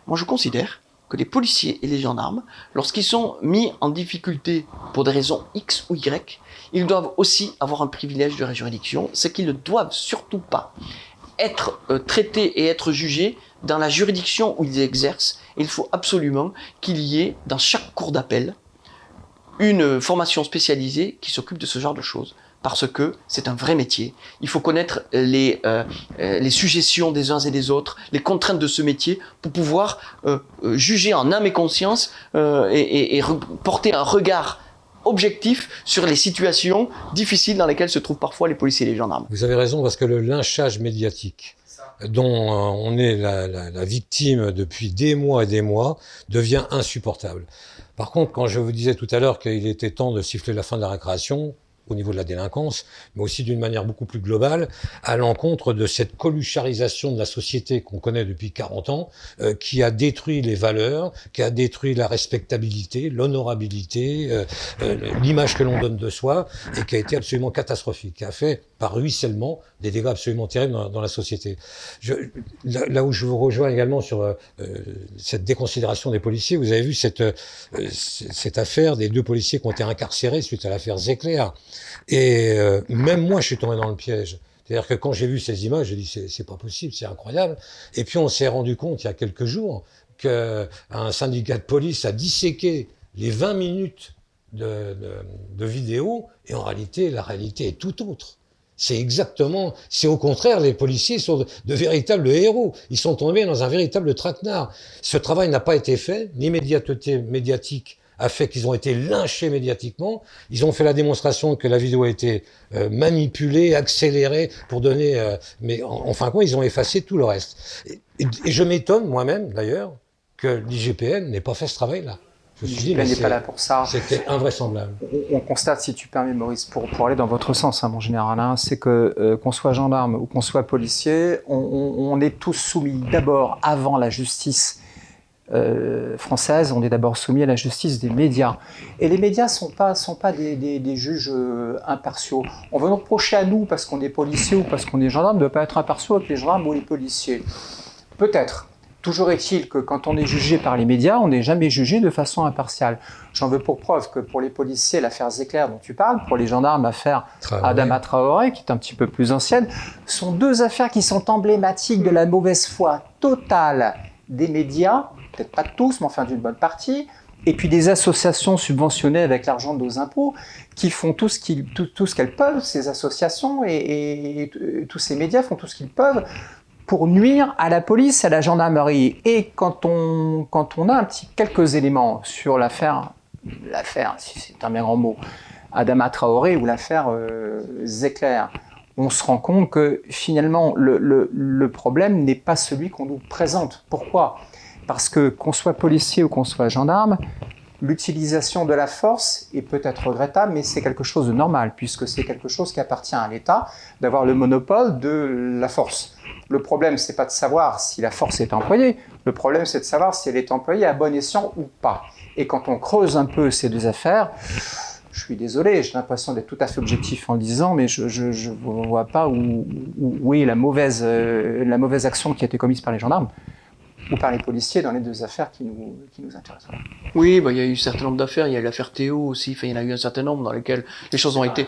Moi, je considère que les policiers et les gendarmes, lorsqu'ils sont mis en difficulté pour des raisons X ou Y, ils doivent aussi avoir un privilège de juridiction, c'est qu'ils ne doivent surtout pas être euh, traités et être jugés dans la juridiction où ils exercent. Il faut absolument qu'il y ait dans chaque cour d'appel une formation spécialisée qui s'occupe de ce genre de choses parce que c'est un vrai métier. Il faut connaître les, euh, euh, les suggestions des uns et des autres, les contraintes de ce métier pour pouvoir euh, juger en âme et conscience et, porter un regard objectif sur les situations difficiles dans lesquelles se trouvent parfois les policiers et les gendarmes. Vous avez raison parce que le lynchage médiatique dont on est la victime depuis des mois et des mois devient insupportable. Par contre, quand je vous disais tout à l'heure qu'il était temps de siffler la fin de la récréation, au niveau de la délinquance, mais aussi d'une manière beaucoup plus globale, à l'encontre de cette colucharisation de la société qu'on connaît depuis 40 ans, euh, qui a détruit les valeurs, qui a détruit la respectabilité, l'honorabilité, euh, euh, l'image que l'on donne de soi, et qui a été absolument catastrophique, qui a fait par ruissellement des dégâts absolument terribles dans, la société. Là, où je vous rejoins également sur euh, cette déconsidération des policiers, vous avez vu cette, euh, cette affaire des deux policiers qui ont été incarcérés suite à l'affaire Zecler. Et euh, même moi, je suis tombé dans le piège. C'est-à-dire que quand j'ai vu ces images, j'ai dit c'est pas possible, c'est incroyable. Et puis on s'est rendu compte il y a quelques jours qu'un syndicat de police a disséqué les 20 minutes de vidéo et en réalité la réalité est tout autre. C'est exactement, c'est au contraire, les policiers sont de, véritables héros. Ils sont tombés dans un véritable traquenard. Ce travail n'a pas été fait, l'immédiateté médiatique a fait qu'ils ont été lynchés médiatiquement. Ils ont fait la démonstration que la vidéo a été euh, manipulée, accélérée pour donner. Euh, mais en, fin de compte, ils ont effacé tout le reste. Et je m'étonne moi-même, d'ailleurs, que l'IGPN n'ait pas fait ce travail-là. Je n'est pas là pour ça. C'était invraisemblable. On, on, constate, si tu permets, Maurice, pour, pour aller dans votre sens, hein, mon général, hein, c'est que euh, qu'on soit gendarme ou qu'on soit policier, on, on, on, est tous soumis d'abord, avant la justice euh, française, on est d'abord soumis à la justice des médias. Et les médias sont pas sont pas des, des, des juges euh, impartiaux. On veut nous reprocher à nous parce qu'on est policier ou parce qu'on est gendarme de ne pas être impartiaux avec les gendarmes ou les policiers. Peut-être. Toujours est-il que quand on est jugé par les médias, on n'est jamais jugé de façon impartiale. J'en veux pour preuve que pour les policiers, l'affaire Zéclair dont tu parles, pour les gendarmes, l'affaire Adama Traoré, qui est un petit peu plus ancienne, sont deux affaires qui sont emblématiques de la mauvaise foi totale des médias, peut-être pas de tous, mais enfin d'une bonne partie, et puis des associations subventionnées avec l'argent de nos impôts qui font tout ce qu'elles tout, tout ce peuvent, ces associations et, et, et, tous ces médias font tout ce qu'ils peuvent pour nuire à la police, à la gendarmerie. Et quand on, a quelques éléments sur l'affaire, si c'est un bien grand mot, Adama Traoré ou l'affaire euh, Zecler, on se rend compte que finalement le, le, le problème n'est pas celui qu'on nous présente. Pourquoi? Parce que qu'on soit policier ou qu'on soit gendarme, l'utilisation de la force est peut-être regrettable, mais c'est quelque chose de normal, puisque c'est quelque chose qui appartient à l'État d'avoir le monopole de la force. Le problème, c'est pas de savoir si la force est employée. Le problème, c'est de savoir si elle est employée à bon escient ou pas. Et quand on creuse un peu ces deux affaires, je suis désolé, j'ai l'impression d'être tout à fait objectif en disant, mais je ne vois pas où, est euh, la mauvaise action qui a été commise par les gendarmes ou par les policiers dans les deux affaires qui nous, qui nous intéressent. Oui, bah, il y a eu un certain nombre d'affaires. Il y a l'affaire Théo aussi. Enfin, il y en a eu un certain nombre dans lesquelles les choses ont été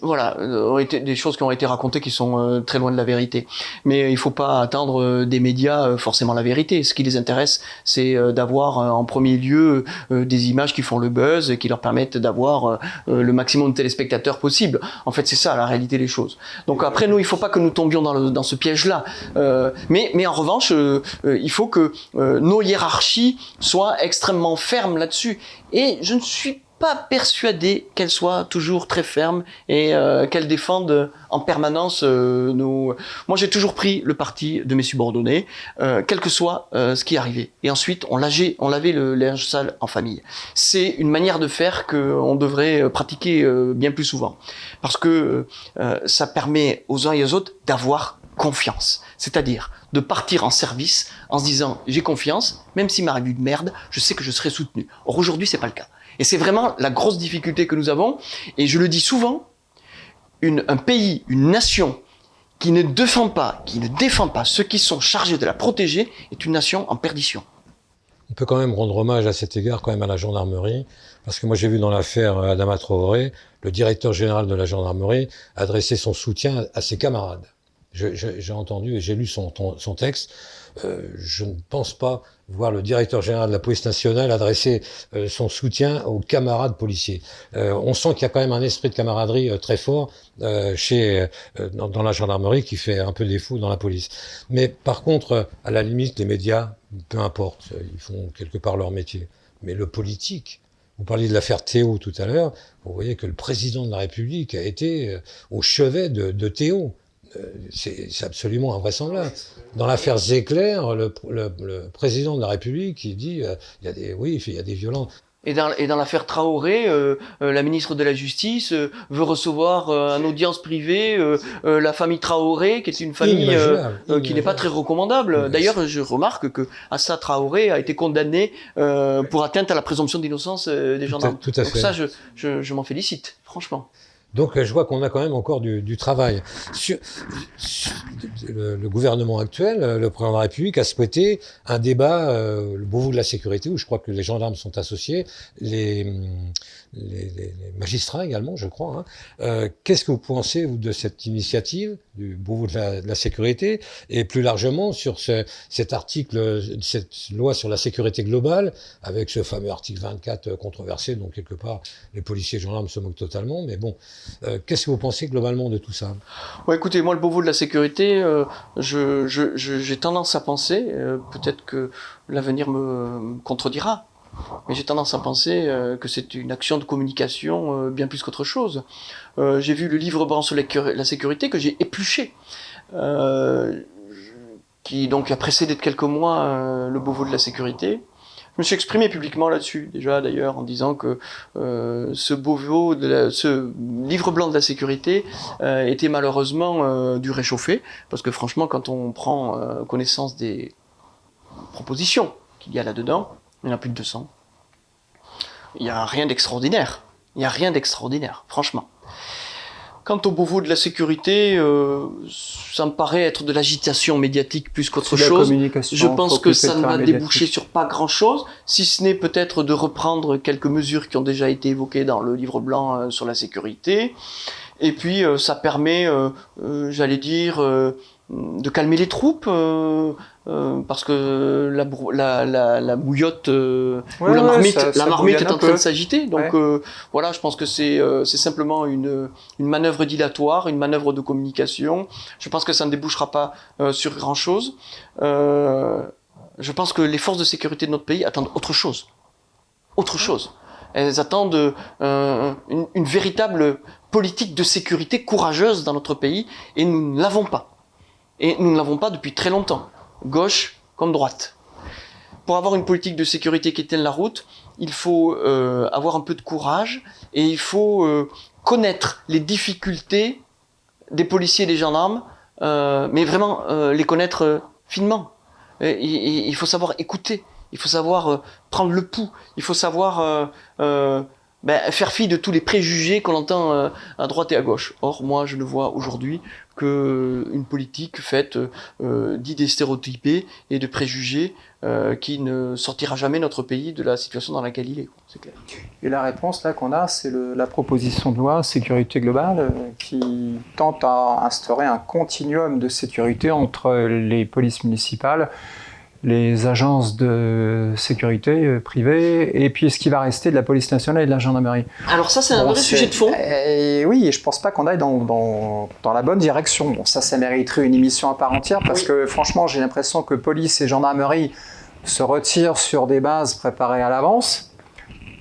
voilà, euh, ont été des choses qui ont été racontées qui sont euh, très loin de la vérité. Mais il faut pas attendre euh, des médias forcément la vérité. Ce qui les intéresse, c'est d'avoir en premier lieu des images qui font le buzz et qui leur permettent d'avoir le maximum de téléspectateurs possible. En fait, c'est ça la réalité des choses. Donc après, nous, il faut pas que nous tombions dans, dans ce piège-là. mais, mais en revanche, il faut que nos hiérarchies soient extrêmement fermes là-dessus. Et je ne suis pas persuadé qu'elle soit toujours très ferme et euh, qu'elle défende en permanence euh, nos. Moi, j'ai toujours pris le parti de mes subordonnés, euh, quel que soit ce qui arrivait. Et ensuite, on on lavait le linge sale en famille. C'est une manière de faire qu'on devrait pratiquer bien plus souvent, parce que ça permet aux uns et aux autres d'avoir confiance. C'est-à-dire de partir en service en se disant j'ai confiance, même s'il m'arrive une merde, je sais que je serai soutenu. Or aujourd'hui, c'est pas le cas. Et c'est vraiment la grosse difficulté que nous avons. Et je le dis souvent, un pays, une nation qui ne défend pas, qui ne défend pas ceux qui sont chargés de la protéger est une nation en perdition. On peut quand même rendre hommage à cet égard à la gendarmerie, parce que moi j'ai vu dans l'affaire Adama Traoré, le directeur général de la gendarmerie adresser son soutien à ses camarades. J'ai entendu et j'ai lu son texte. Euh, je ne pense pas voir le directeur général de la police nationale adresser euh, son soutien aux camarades policiers. Euh, on sent qu'il y a quand même un esprit de camaraderie très fort chez dans, la gendarmerie qui fait un peu défaut dans la police. Mais par contre, à la limite, les médias, peu importe, ils font quelque part leur métier. Mais le politique, vous parliez de l'affaire Théo tout à l'heure, vous voyez que le président de la République a été au chevet de, de Théo. Euh, c'est absolument invraisemblable. Dans l'affaire Zéclair, le, président de la République, il dit, euh, il y a des, oui, il y a des violences. Et dans, et dans l'affaire Traoré, euh, la ministre de la Justice veut recevoir en audience privée la famille Traoré, qui est une famille qui n'est pas très recommandable. D'ailleurs, je remarque que Assa Traoré a été condamné pour atteinte à la présomption d'innocence des gendarmes. Tout à, fait. Donc ça, je, je, je m'en félicite, franchement. Donc je vois qu'on a quand même encore du, travail. Sur, le, gouvernement actuel, le président de la République a souhaité un débat, euh, le Beauvau de la sécurité, où je crois que les gendarmes sont associés, les, les, les magistrats également, je crois. Hein. Euh, Qu'est-ce que vous pensez vous, de cette initiative du Beauvau de la, de la sécurité et plus largement sur ce, cet article, cette loi sur la sécurité globale, avec ce fameux article 24 controversé, dont quelque part les policiers et gendarmes se moquent totalement, mais bon. Euh, qu'est-ce que vous pensez globalement de tout ça? Ouais, Écoutez, moi, le Beauvau de la sécurité, euh, j'ai je, je, tendance à penser, euh, peut-être que l'avenir me contredira, mais j'ai tendance à penser que c'est une action de communication bien plus qu'autre chose. j'ai vu le livre blanc sur la sécurité que j'ai épluché. qui donc a précédé de quelques mois le Beauvau de la sécurité, je me suis exprimé publiquement là-dessus, déjà d'ailleurs, en disant que euh, ce beau de ce livre blanc de la sécurité euh, était malheureusement euh, du réchauffé, parce que franchement, quand on prend euh, connaissance des propositions qu'il y a là-dedans, il y en a plus de 200. Il n'y a rien d'extraordinaire. Il n'y a rien d'extraordinaire, franchement. Quant au Beauvau de la sécurité, euh, ça me paraît être de l'agitation médiatique plus qu'autre chose. Je pense que ça ne va déboucher sur pas grand-chose, si ce n'est peut-être de reprendre quelques mesures qui ont déjà été évoquées dans le livre blanc euh, sur la sécurité. Et puis euh, ça permet, j'allais dire, de calmer les troupes, parce que la, la, la, la bouillotte ou la marmite, la marmite est en train de s'agiter. Donc voilà, je pense que c'est c'est simplement une, une manœuvre dilatoire, une manœuvre de communication. Je pense que ça ne débouchera pas sur grand-chose. je pense que les forces de sécurité de notre pays attendent autre chose. Autre chose. Elles attendent euh, une, une, véritable politique de sécurité courageuse dans notre pays et nous ne l'avons pas. Et nous ne l'avons pas depuis très longtemps, gauche comme droite. Pour avoir une politique de sécurité qui tienne la route, il faut euh, avoir un peu de courage et il faut euh, connaître les difficultés des policiers et des gendarmes, euh, mais vraiment les connaître finement. il faut savoir écouter, Il faut savoir prendre le pouls. Il faut savoir ben, faire fi de tous les préjugés qu'on entend euh, à droite et à gauche. Or, moi, je ne vois aujourd'hui que une politique faite euh, d'idées stéréotypées et de préjugés euh, qui ne sortira jamais notre pays de la situation dans laquelle il est. C'est clair. Et la réponse là qu'on a, c'est la proposition de loi sécurité globale euh, qui tente à instaurer un continuum de sécurité entre les polices municipales, les agences de sécurité euh, privées et puis ce qui va rester de la police nationale et de la gendarmerie. Alors ça, c'est un Bon, vrai sujet de fond. Et oui, et je pense pas qu'on aille dans, dans, dans la bonne direction. Bon, ça, ça mériterait une émission à part entière parce Oui. que franchement, j'ai l'impression que police et gendarmerie se retirent sur des bases préparées à l'avance,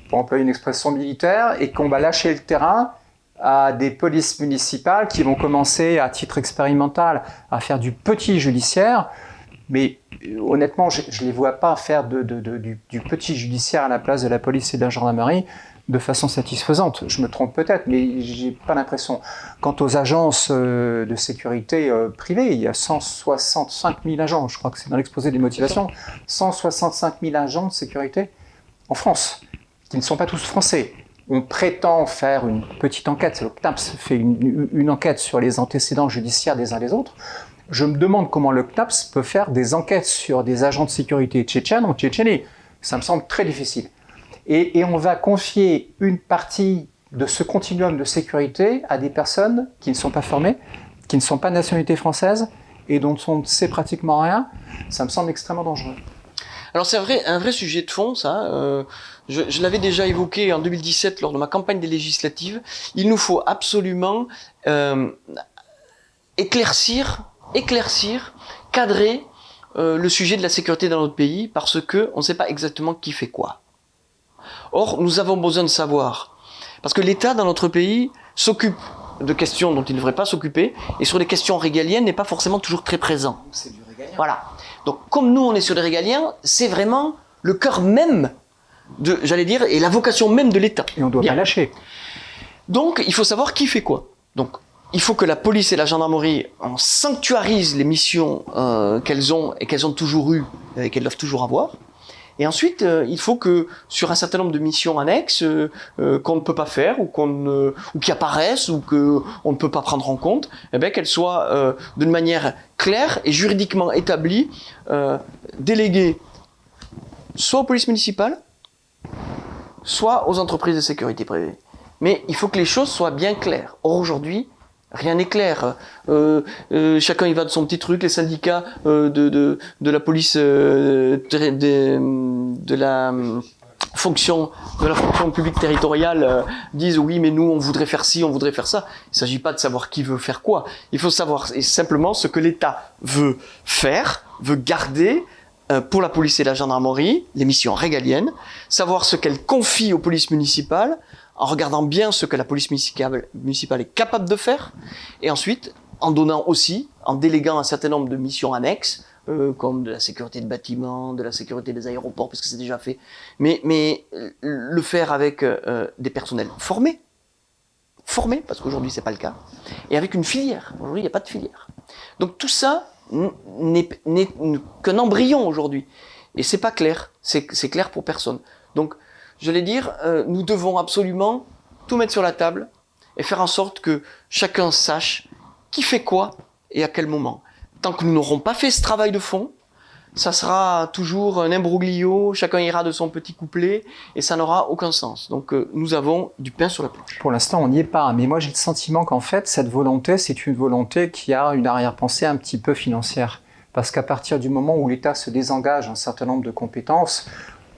pour employer une expression militaire, et qu'on va lâcher le terrain à des polices municipales qui vont commencer à titre expérimental à faire du petit judiciaire. Mais euh, honnêtement, je ne les vois pas faire du, petit judiciaire à la place de la police et de la gendarmerie de façon satisfaisante. Je me trompe peut-être, mais j'ai pas l'impression. Quant aux agences euh, de sécurité euh, privées, il y a 165 000 agents, je crois que c'est dans l'exposé des motivations, 165 000 agents de sécurité en France, qui ne sont pas tous français. On prétend faire une petite enquête, le CNAPS fait une, une enquête sur les antécédents judiciaires des uns des autres. Je me demande comment le CNAPS peut faire des enquêtes sur des agents de sécurité tchétchènes en Tchétchénie. Ça me semble très difficile. Et, on va confier une partie de ce continuum de sécurité à des personnes qui ne sont pas formées, qui ne sont pas de nationalité française et dont on ne sait pratiquement rien. Ça me semble extrêmement dangereux. Alors c'est vrai, un vrai sujet de fond, ça. Euh, je je l'avais déjà évoqué en 2017 lors de ma campagne des législatives. Il nous faut absolument euh, éclaircir, éclaircir, cadrer euh, le sujet de la sécurité dans notre pays parce que on ne sait pas exactement qui fait quoi. Or, nous avons besoin de savoir parce que l'État dans notre pays s'occupe de questions dont il ne devrait pas s'occuper et sur les questions régaliennes n'est pas forcément toujours très présent. C'est du régalien. Voilà. Donc, comme nous, on est sur les régaliens, c'est vraiment le cœur même de, j'allais dire, et la vocation même de l'État. Et on doit Bien. pas lâcher. Donc, il faut savoir qui fait quoi. Donc, il faut que la police et la gendarmerie en sanctuarisent les missions euh, qu'elles ont et qu'elles ont toujours eues et qu'elles doivent toujours avoir. Et ensuite, euh, il faut que sur un certain nombre de missions annexes euh, euh, qu'on ne peut pas faire ou qu'on qui apparaissent ou que on ne peut pas prendre en compte, eh ben qu'elles soient euh, d'une manière claire et juridiquement établie, euh, déléguées soit aux polices municipales, soit aux entreprises de sécurité privée. Mais il faut que les choses soient bien claires. Or aujourd'hui, rien n'est clair. Euh, euh, chacun y va de son petit truc. Les syndicats euh, de, de, la police, de, la fonction de la fonction publique territoriale disent oui mais nous on voudrait faire ci, on voudrait faire ça. Il ne s'agit pas de savoir qui veut faire quoi. Il faut savoir simplement ce que l'État veut faire, veut garder pour la police et la gendarmerie, les missions régaliennes, savoir ce qu'elle confie aux polices municipales, en regardant bien ce que la police municipale, est capable de faire, et ensuite en donnant aussi, en déléguant un certain nombre de missions annexes, euh, comme de la sécurité de bâtiments, de la sécurité des aéroports, parce que c'est déjà fait, mais, mais euh, le faire avec euh, des personnels formés, formés, parce qu'aujourd'hui c'est pas le cas, et avec une filière. Aujourd'hui il n'y a pas de filière. Donc tout ça n'est qu'un embryon aujourd'hui. Et c'est pas clair, c'est clair pour personne. Donc, j'allais dire, euh, nous devons absolument tout mettre sur la table et faire en sorte que chacun sache qui fait quoi et à quel moment. Tant que nous n'aurons pas fait ce travail de fond, ça sera toujours un imbroglio, chacun ira de son petit couplet et ça n'aura aucun sens. Donc, euh, nous avons du pain sur la planche. Pour l'instant, on n'y est pas. Mais moi, j'ai le sentiment qu'en fait, cette volonté, c'est une volonté qui a une arrière-pensée un petit peu financière. Parce qu'à partir du moment où l'État se désengage un certain nombre de compétences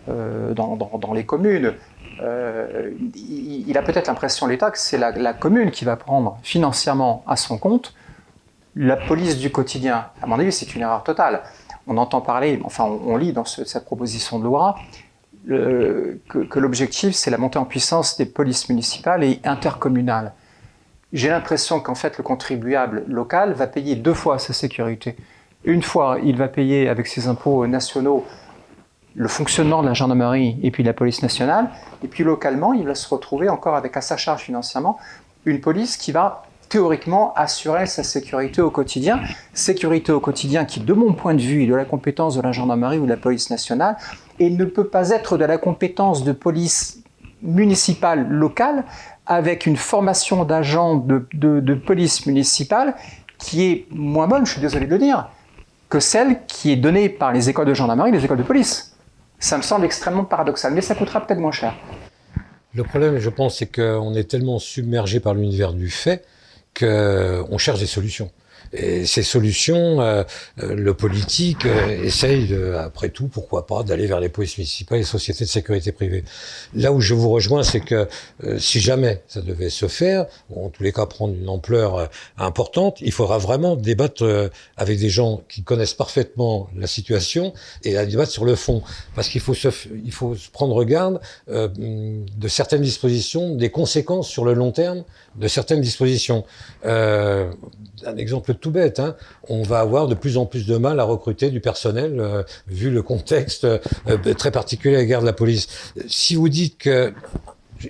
dans, dans- les communes, euh, il, a peut-être l'impression, l'État, que c'est la, commune qui va prendre financièrement à son compte la police du quotidien. À mon avis, c'est une erreur totale. On entend parler, enfin, on, lit dans ce- cette proposition de loi que, que l'objectif, c'est la montée en puissance des polices municipales et intercommunales. J'ai l'impression qu'en fait, le contribuable local va payer deux fois sa sécurité. Une fois, il va payer avec ses impôts nationaux le fonctionnement de la gendarmerie et puis de la police nationale. Et puis localement, il va se retrouver encore avec à sa charge financièrement une police qui va théoriquement assurer sa sécurité au quotidien. Sécurité au quotidien qui, de mon point de vue et de la compétence de la gendarmerie ou de la police nationale, et ne peut pas être de la compétence de police municipale locale avec une formation d'agents de, de, police municipale qui est moins bonne, je suis désolé de le dire, que celle qui est donnée par les écoles de gendarmerie et les écoles de police. Ça me semble extrêmement paradoxal, mais ça coûtera peut-être moins cher. Le problème, je pense, c'est qu'on est tellement submergé par l'univers du fait qu'on cherche des solutions. Et ces solutions, euh, euh, le politique euh, essaye, après tout, pourquoi pas, d'aller vers les polices municipales et les sociétés de sécurité privée. Là où je vous rejoins, c'est que si jamais ça devait se faire, ou en tous les cas prendre une ampleur importante, il faudra vraiment débattre avec des gens qui connaissent parfaitement la situation et à débattre sur le fond. Parce qu'il faut se, il faut se prendre garde de certaines dispositions, des conséquences sur le long terme de certaines dispositions. Euh, un exemple tout bête, hein, on va avoir de plus en plus de mal à recruter du personnel euh, vu le contexte euh, très particulier à guerre de la police. Si vous dites que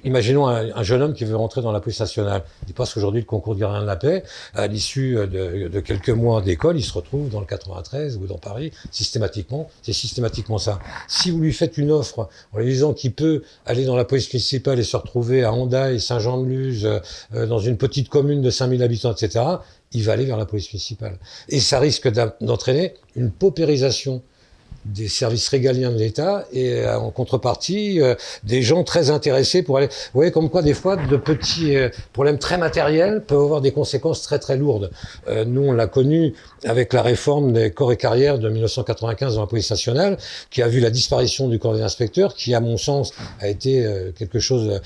Imaginons un, jeune homme qui veut rentrer dans la police nationale. Il passe aujourd'hui le concours de gardien de la paix. À l'issue de, quelques mois d'école, il se retrouve dans le 93 ou dans Paris, systématiquement. C'est systématiquement ça. Si vous lui faites une offre en lui disant qu'il peut aller dans la police municipale et se retrouver à Hondaï, Saint-Jean-de-Luz, euh, dans une petite commune de 5000 habitants, etc., il va aller vers la police municipale. Et ça risque d'entraîner une paupérisation des services régaliens de l'État et euh, en contrepartie euh, des gens très intéressés pour aller. Vous voyez comme quoi des fois de petits euh, problèmes très matériels peuvent avoir des conséquences très très lourdes. nous on l'a connu avec la réforme des corps et carrières de 1995 dans la police nationale, qui a vu la disparition du corps des inspecteurs, qui à mon sens a été quelque chose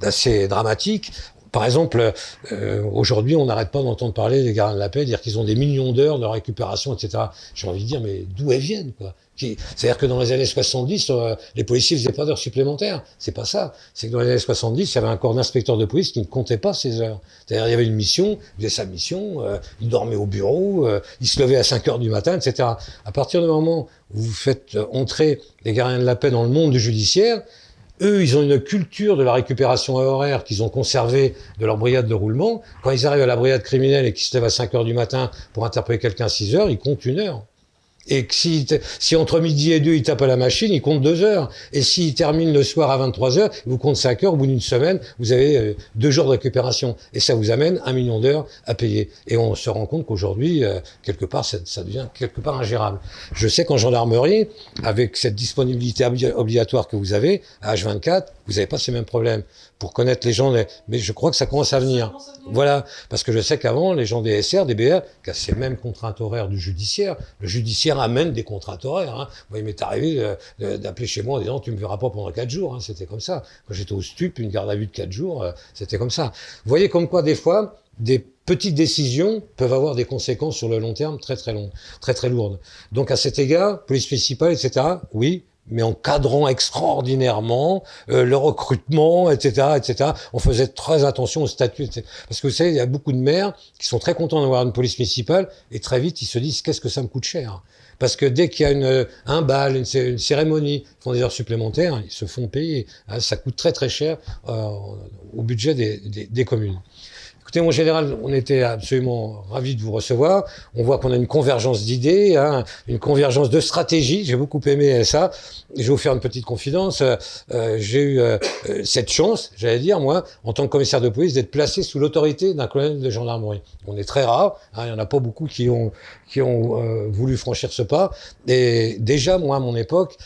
d'assez dramatique. Par exemple, euh, aujourd'hui, on n'arrête pas d'entendre parler des gardiens de la paix, dire qu'ils ont des millions d'heures de récupération, etc. J'ai envie de dire, mais d'où elles viennent, quoi? C'est-à-dire que dans les années 70, euh, les policiers faisaient pas d'heures supplémentaires. C'est pas ça. C'est que dans les années 70, il y avait un corps d'inspecteurs de police qui ne comptait pas ces heures. C'est-à-dire il y avait une mission, il faisait sa mission, euh, il dormait au bureau, euh, il se levait à 5 heures du matin, etc. À partir du moment où vous faites entrer les gardiens de la paix dans le monde du judiciaire, eux, ils ont une culture de la récupération horaire qu'ils ont conservée de leur brigade de roulement. Quand ils arrivent à la brigade criminelle et qu'ils se lèvent à 5 heures du matin pour interpeller quelqu'un à 6 heures, ils comptent une heure. Et que si, si entre midi et deux, il tape à la machine, il compte deux heures. Et s'il termine le soir à 23 heures, il vous compte 5 heures. Au bout d'une semaine, vous avez euh, deux jours de récupération. Et ça vous amène un million d'heures à payer. Et on se rend compte qu'aujourd'hui, euh, quelque part, ça, ça, devient quelque part ingérable. Je sais qu'en gendarmerie, avec cette disponibilité obligatoire que vous avez, à H24, vous n'avez pas ces mêmes problèmes pour connaître les gens. Mais je crois que ça commence à venir. Voilà, parce que je sais qu'avant, les gens des SR, des BR, qui ont ces mêmes contraintes horaires du judiciaire, le judiciaire amène des contraintes horaires. Hein. Moi, il m'est arrivé d'appeler chez moi en disant, tu me verras pas pendant quatre jours. Hein. C'était comme ça. Quand j'étais au stup, une garde à vue de quatre jours, euh, c'était comme ça. Vous voyez comme quoi, des fois, des petites décisions peuvent avoir des conséquences sur le long terme très très longues, très très lourdes. Donc à cet égard, police municipale, etc. Oui, mais en cadrant extraordinairement euh, le recrutement, etc., etc. On faisait très attention au statut, parce que vous savez, il y a beaucoup de maires qui sont très contents d'avoir une police municipale, et très vite ils se disent qu'est-ce que ça me coûte cher? Parce que dès qu'il y a une, un bal, une, cérémonie, ils font des heures supplémentaires, ils se font payer. Hein, ça coûte très très cher euh, au budget des, des, des communes. Écoutez, en général, on était absolument ravis de vous recevoir. On voit qu'on a une convergence d'idées, hein, une convergence de stratégie. J'ai beaucoup aimé ça. Je vais vous faire une petite confidence. Euh, j'ai eu euh, cette chance, j'allais dire, moi, en tant que commissaire de police, d'être placé sous l'autorité d'un colonel de gendarmerie. On est très rare. Hein, il n'y en a pas beaucoup qui ont, qui ont euh, voulu franchir ce pas. Et déjà, moi, à mon époque,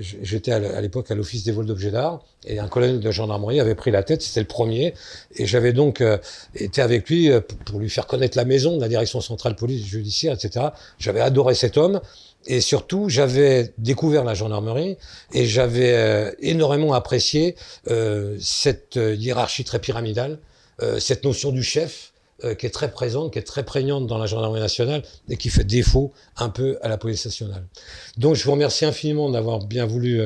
j'étais à l'époque à l'office des vols d'objets d'art et un colonel de gendarmerie avait pris la tête, c'était le premier, et j'avais donc euh, été avec lui euh, pour lui faire connaître la maison, la direction centrale police judiciaire, etc. J'avais adoré cet homme, et surtout j'avais découvert la gendarmerie, et j'avais euh, énormément apprécié cette hiérarchie très pyramidale, cette notion du chef, qui est très présente, qui est très prégnante dans la gendarmerie nationale et qui fait défaut un peu à la police nationale. Donc je vous remercie infiniment d'avoir bien voulu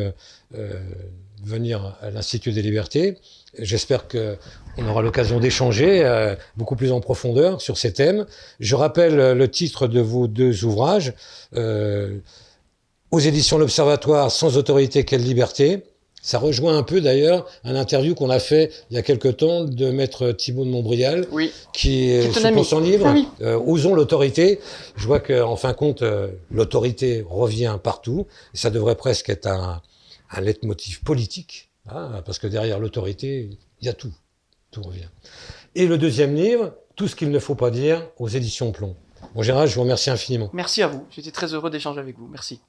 venir à l'Institut des libertés. J'espère qu'on aura l'occasion d'échanger euh, beaucoup plus en profondeur sur ces thèmes. Je rappelle euh, le titre de vos deux ouvrages. Euh, aux éditions L'Observatoire, sans autorité, quelle liberté Ça rejoint un peu d'ailleurs un interview qu'on a fait il y a quelque temps de maître Thibault de Montbrial, Oui. qui est ami. son livre oui. euh, Osons l'autorité. Je vois qu'en fin de compte, l'autorité revient partout. Ça devrait presque être un, un leitmotiv politique, hein, parce que derrière l'autorité, il y a tout. Tout revient. Et le deuxième livre, Tout ce qu'il ne faut pas dire, aux éditions Plomb. Bon, Gérard, je vous remercie infiniment. Merci à vous. J'étais très heureux d'échanger avec vous. Merci.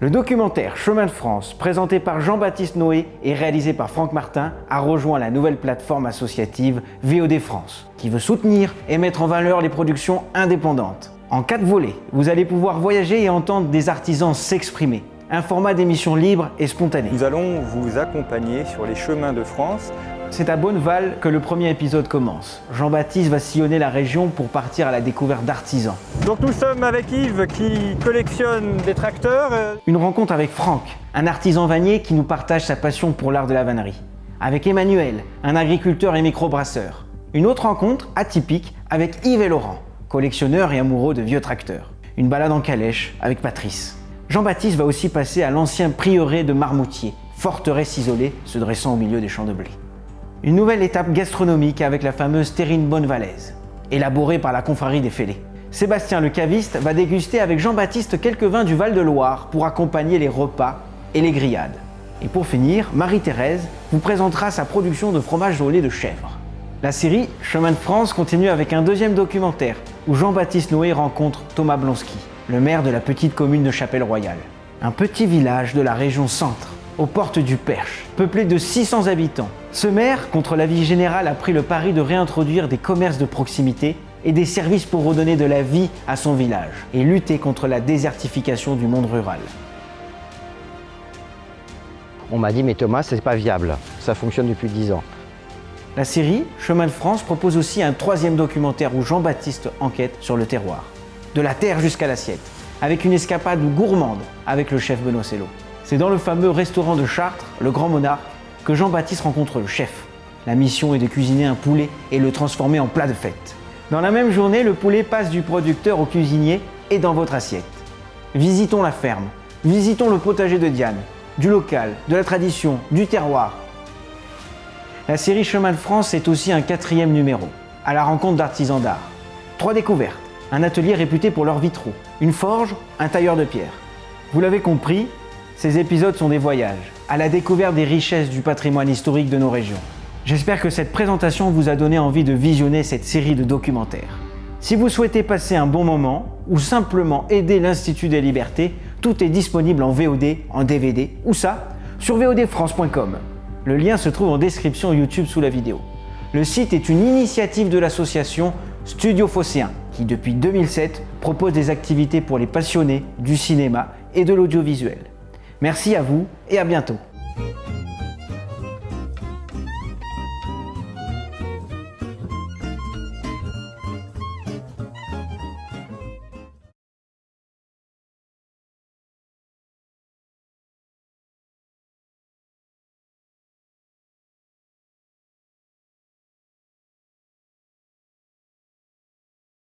Le documentaire Chemin de France, présenté par Jean-Baptiste Noé et réalisé par Franck Martin, a rejoint la nouvelle plateforme associative VOD France, qui veut soutenir et mettre en valeur les productions indépendantes. En quatre volets, vous allez pouvoir voyager et entendre des artisans s'exprimer. Un format d'émission libre et spontané. Nous allons vous accompagner sur les chemins de France. C'est à Bonneval que le premier épisode commence. Jean-Baptiste va sillonner la région pour partir à la découverte d'artisans. Donc nous sommes avec Yves qui collectionne des tracteurs. euh, Une rencontre avec Franck, un artisan vannier qui nous partage sa passion pour l'art de la vannerie. Avec Emmanuel, un agriculteur et microbrasseur. Une autre rencontre atypique avec Yves et Laurent, collectionneurs et amoureux de vieux tracteurs. Une balade en calèche avec Patrice. Jean-Baptiste va aussi passer à l'ancien prieuré de Marmoutier, forteresse isolée se dressant au milieu des champs de blé. Une nouvelle étape gastronomique avec la fameuse terrine bonnevalaise, élaborée par la confrérie des Fêlés. Sébastien le caviste va déguster avec Jean-Baptiste quelques vins du Val-de-Loire pour accompagner les repas et les grillades. Et pour finir, Marie-Thérèse vous présentera sa production de fromage au de chèvre. La série Chemin de France continue avec un deuxième documentaire où Jean-Baptiste Noé rencontre Thomas Blonski, le maire de la petite commune de Chapelle-Royale. Un petit village de la région centre, aux portes du Perche, peuplé de 600 habitants. Ce maire, contre l'avis général, a pris le pari de réintroduire des commerces de proximité et des services pour redonner de la vie à son village et lutter contre la désertification du monde rural. On m'a dit, mais Thomas, c'est pas viable. Ça fonctionne depuis 10 ans. La série Chemin de France propose aussi un troisième documentaire où Jean-Baptiste enquête sur le terroir. De la terre jusqu'à l'assiette, avec une escapade gourmande avec le chef Benoît Sello. C'est dans le fameux restaurant de Chartres, le Grand Monarque, que Jean-Baptiste rencontre le chef. La mission est de cuisiner un poulet et le transformer en plat de fête. Dans la même journée, le poulet passe du producteur au cuisinier et dans votre assiette. Visitons la ferme, visitons le potager de Diane, du local, de la tradition, du terroir, la série Chemin de France est aussi un quatrième numéro, à la rencontre d'artisans d'art. Trois découvertes, un atelier réputé pour leurs vitraux, une forge, un tailleur de pierre. Vous l'avez compris, ces épisodes sont des voyages, à la découverte des richesses du patrimoine historique de nos régions. J'espère que cette présentation vous a donné envie de visionner cette série de documentaires. Si vous souhaitez passer un bon moment ou simplement aider l'Institut des libertés, tout est disponible en VOD, en DVD, ou ça, sur vodfrance.com. Le lien se trouve en description YouTube sous la vidéo. Le site est une initiative de l'association Studio Phocéen, qui depuis 2007 propose des activités pour les passionnés du cinéma et de l'audiovisuel. Merci à vous et à bientôt.